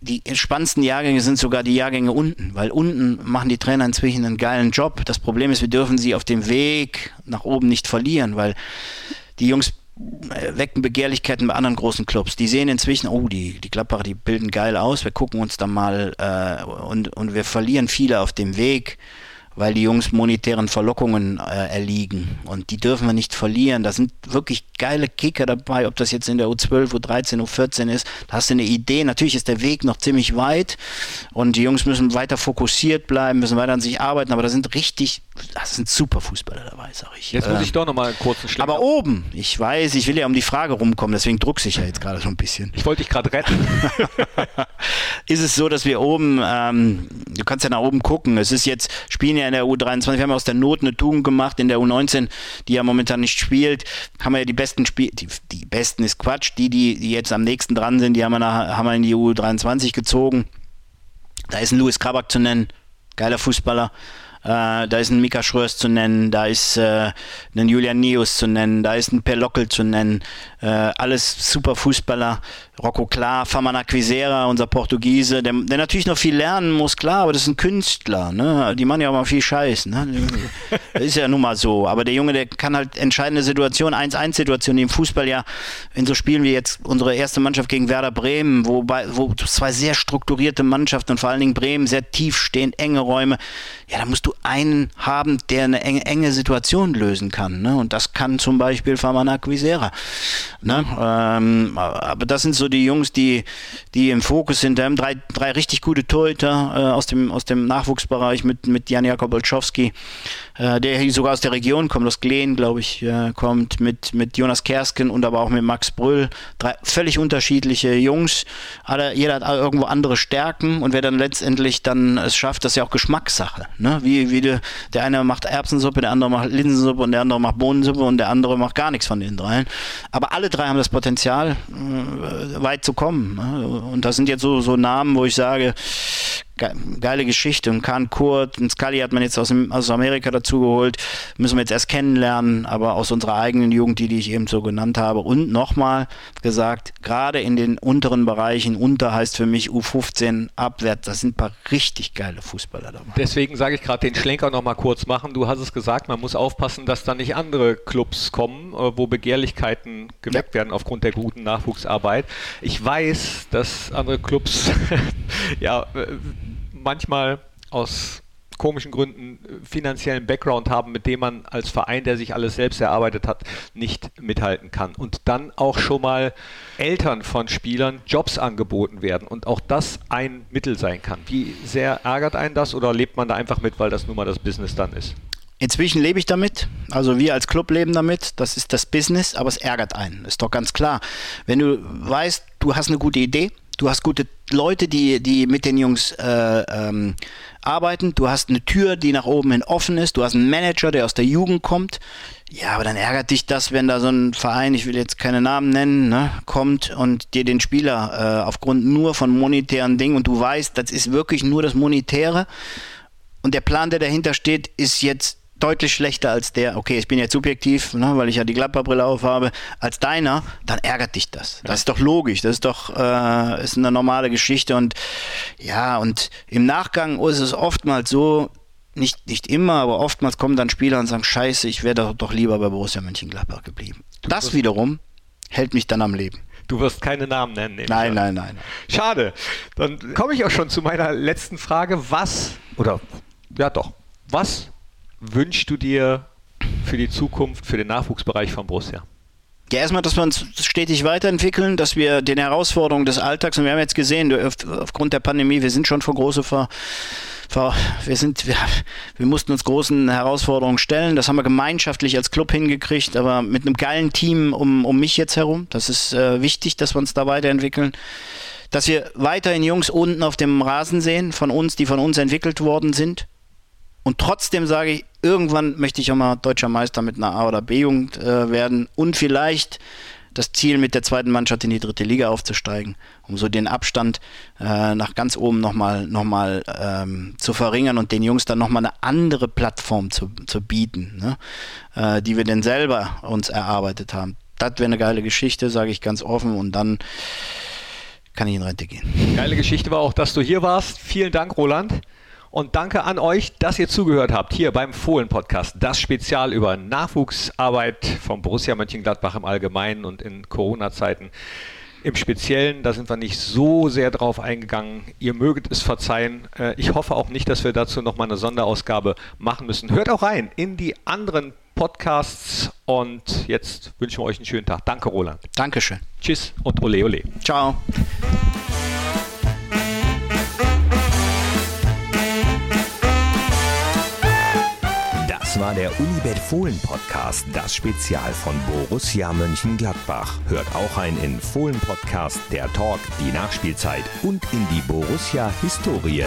die spannendsten Jahrgänge sind sogar die Jahrgänge unten, weil unten machen die Trainer inzwischen einen geilen Job. Das Problem ist, wir dürfen sie auf dem Weg nach oben nicht verlieren, weil die Jungs wecken Begehrlichkeiten bei anderen großen Clubs. Die sehen inzwischen, oh, die, die Gladbacher, die bilden geil aus, wir gucken uns da mal äh, und, und wir verlieren viele auf dem Weg, weil die Jungs monetären Verlockungen äh, erliegen. Und die dürfen wir nicht verlieren. Da sind wirklich geile Kicker dabei, ob das jetzt in der U12, U13, U14 ist. Da hast du eine Idee. Natürlich ist der Weg noch ziemlich weit und die Jungs müssen weiter fokussiert bleiben, müssen weiter an sich arbeiten, aber da sind richtig, das sind super Fußballer dabei, sag ich. Jetzt muss ich doch nochmal einen kurzen Schlenker. Aber oben, ich weiß, ich will ja um die Frage rumkommen, deswegen druck ich ja jetzt gerade so ein bisschen. Ich wollte dich gerade retten. ist es so, dass wir oben, ähm, du kannst ja nach oben gucken, es ist jetzt, spielen ja in der U23, wir haben aus der Not eine Tugend gemacht, in der U19, die ja momentan nicht spielt, haben wir ja die besten Spiel, die, die besten ist Quatsch, die, die, die jetzt am nächsten dran sind, die haben wir, nach, haben wir in die U23 gezogen. Da ist ein Louis Krabak zu nennen, geiler Fußballer. Äh, da ist ein Mika Schröers zu nennen, da ist äh, ein Julian Nius zu nennen, da ist ein Per Lockel zu nennen. Äh, alles super Fußballer. Rocco Klar, Famana Quisera, unser Portugiese, der, der, natürlich noch viel lernen muss, klar, aber das ist ein Künstler. Ne? Die machen ja auch mal viel Scheiß. Ne? Das ist ja nun mal so. Aber der Junge, der kann halt entscheidende Situationen, 1-1-Situationen, die im Fußball ja in so Spielen wie jetzt unsere erste Mannschaft gegen Werder Bremen, wobei, wo zwei sehr strukturierte Mannschaften und vor allen Dingen Bremen sehr tief stehend, enge Räume, ja, da musst du einen haben, der eine enge, enge Situation lösen kann. Ne? Und das kann zum Beispiel Famana Quisera. Ne? Ähm, aber das sind so die Jungs, die, die im Fokus sind. Wir haben drei, drei richtig gute Torhüter äh, aus, dem, aus dem Nachwuchsbereich mit, mit Jan Jakob Olschowski, äh, der sogar aus der Region kommt, aus Glen, glaube ich, äh, kommt, mit, mit Jonas Kersken und aber auch mit Max Brüll. Drei völlig unterschiedliche Jungs. Alle, jeder hat irgendwo andere Stärken und wer dann letztendlich dann es schafft, das ist ja auch Geschmackssache. Ne? Wie, wie de, der eine macht Erbsensuppe, der andere macht Linsensuppe und der andere macht Bohnensuppe und der andere macht gar nichts von den dreien. Aber alle drei haben das Potenzial, äh, weit zu kommen. Ne? Und das sind jetzt so, so Namen, wo ich sage, geile Geschichte. Und Khan Kurt und Scully hat man jetzt aus, aus Amerika dazu geholt. Müssen wir jetzt erst kennenlernen, aber aus unserer eigenen Jugend, die, die ich eben so genannt habe. Und nochmal gesagt, gerade in den unteren Bereichen, unter heißt für mich U15 abwärts, das sind ein paar richtig geile Fußballer dabei. Deswegen sage ich gerade den Schlenker nochmal kurz machen. Du hast es gesagt, man muss aufpassen, dass da nicht andere Clubs kommen, äh, wo Begehrlichkeiten geweckt werden aufgrund der guten Nachwuchsarbeit. Ich weiß, dass andere Clubs ja äh, manchmal aus komischen Gründen finanziellen Background haben, mit dem man als Verein, der sich alles selbst erarbeitet hat, nicht mithalten kann. Und dann auch schon mal Eltern von Spielern Jobs angeboten werden und auch das ein Mittel sein kann. Wie sehr ärgert einen das oder lebt man da einfach mit, weil das nun mal das Business dann ist? Inzwischen lebe ich damit. Also wir als Club leben damit. Das ist das Business, aber es ärgert einen. Ist doch ganz klar. Wenn du weißt, du hast eine gute Idee, du hast gute Leute, die, die mit den Jungs äh, ähm, arbeiten. Du hast eine Tür, die nach oben hin offen ist. Du hast einen Manager, der aus der Jugend kommt. Ja, aber dann ärgert dich das, wenn da so ein Verein, ich will jetzt keine Namen nennen, ne, kommt und dir den Spieler äh, aufgrund nur von monetären Dingen und du weißt, das ist wirklich nur das Monetäre. Und der Plan, der dahinter steht, ist jetzt deutlich schlechter als der, okay, ich bin jetzt subjektiv, ne, weil ich ja die Gladbach-Brille aufhabe, als deiner, dann ärgert dich das. Das ist doch logisch, das ist doch äh, ist eine normale Geschichte und ja, und im Nachgang ist es oftmals so, nicht, nicht immer, aber oftmals kommen dann Spieler und sagen, scheiße, ich wäre doch, doch lieber bei Borussia Mönchengladbach geblieben. Das wiederum hält mich dann am Leben. Du wirst keine Namen nennen. Nein, nein, nein, nein. Schade. Dann komme ich auch schon zu meiner letzten Frage. Was, oder ja doch, was wünschst du dir für die Zukunft, für den Nachwuchsbereich von Borussia? Ja, erstmal, dass wir uns stetig weiterentwickeln, dass wir den Herausforderungen des Alltags, und wir haben jetzt gesehen, aufgrund der Pandemie, wir sind schon vor große Ver, wir sind, wir, wir mussten uns großen Herausforderungen stellen. Das haben wir gemeinschaftlich als Club hingekriegt, aber mit einem geilen Team um, um mich jetzt herum. Das ist äh, wichtig, dass wir uns da weiterentwickeln. Dass wir weiterhin Jungs unten auf dem Rasen sehen, von uns, die von uns entwickelt worden sind und trotzdem sage ich, irgendwann möchte ich auch mal deutscher Meister mit einer A- oder B-Jugend äh, werden und vielleicht das Ziel mit der zweiten Mannschaft in die dritte Liga aufzusteigen, um so den Abstand äh, nach ganz oben nochmal noch mal, ähm, zu verringern und den Jungs dann nochmal eine andere Plattform zu, zu bieten, ne? äh, die wir denn selber uns erarbeitet haben. Das wäre eine geile Geschichte, sage ich ganz offen und dann kann ich in Rente gehen. Geile Geschichte war auch, dass du hier warst. Vielen Dank, Roland. Und danke an euch, dass ihr zugehört habt hier beim Fohlen-Podcast. Das Spezial über Nachwuchsarbeit von Borussia Mönchengladbach im Allgemeinen und in Corona-Zeiten. im Speziellen, da sind wir nicht so sehr drauf eingegangen. Ihr möget es verzeihen. Äh, ich hoffe auch nicht, dass wir dazu nochmal eine Sonderausgabe machen müssen. Hört auch rein in die anderen Podcasts und jetzt wünschen wir euch einen schönen Tag. Danke, Roland. Dankeschön. Tschüss und ole ole. Ciao. Das war der Unibet Fohlen Podcast, das Spezial von Borussia Mönchengladbach. Hört auch ein in Fohlen Podcast, der Talk, die Nachspielzeit und in die Borussia Historie.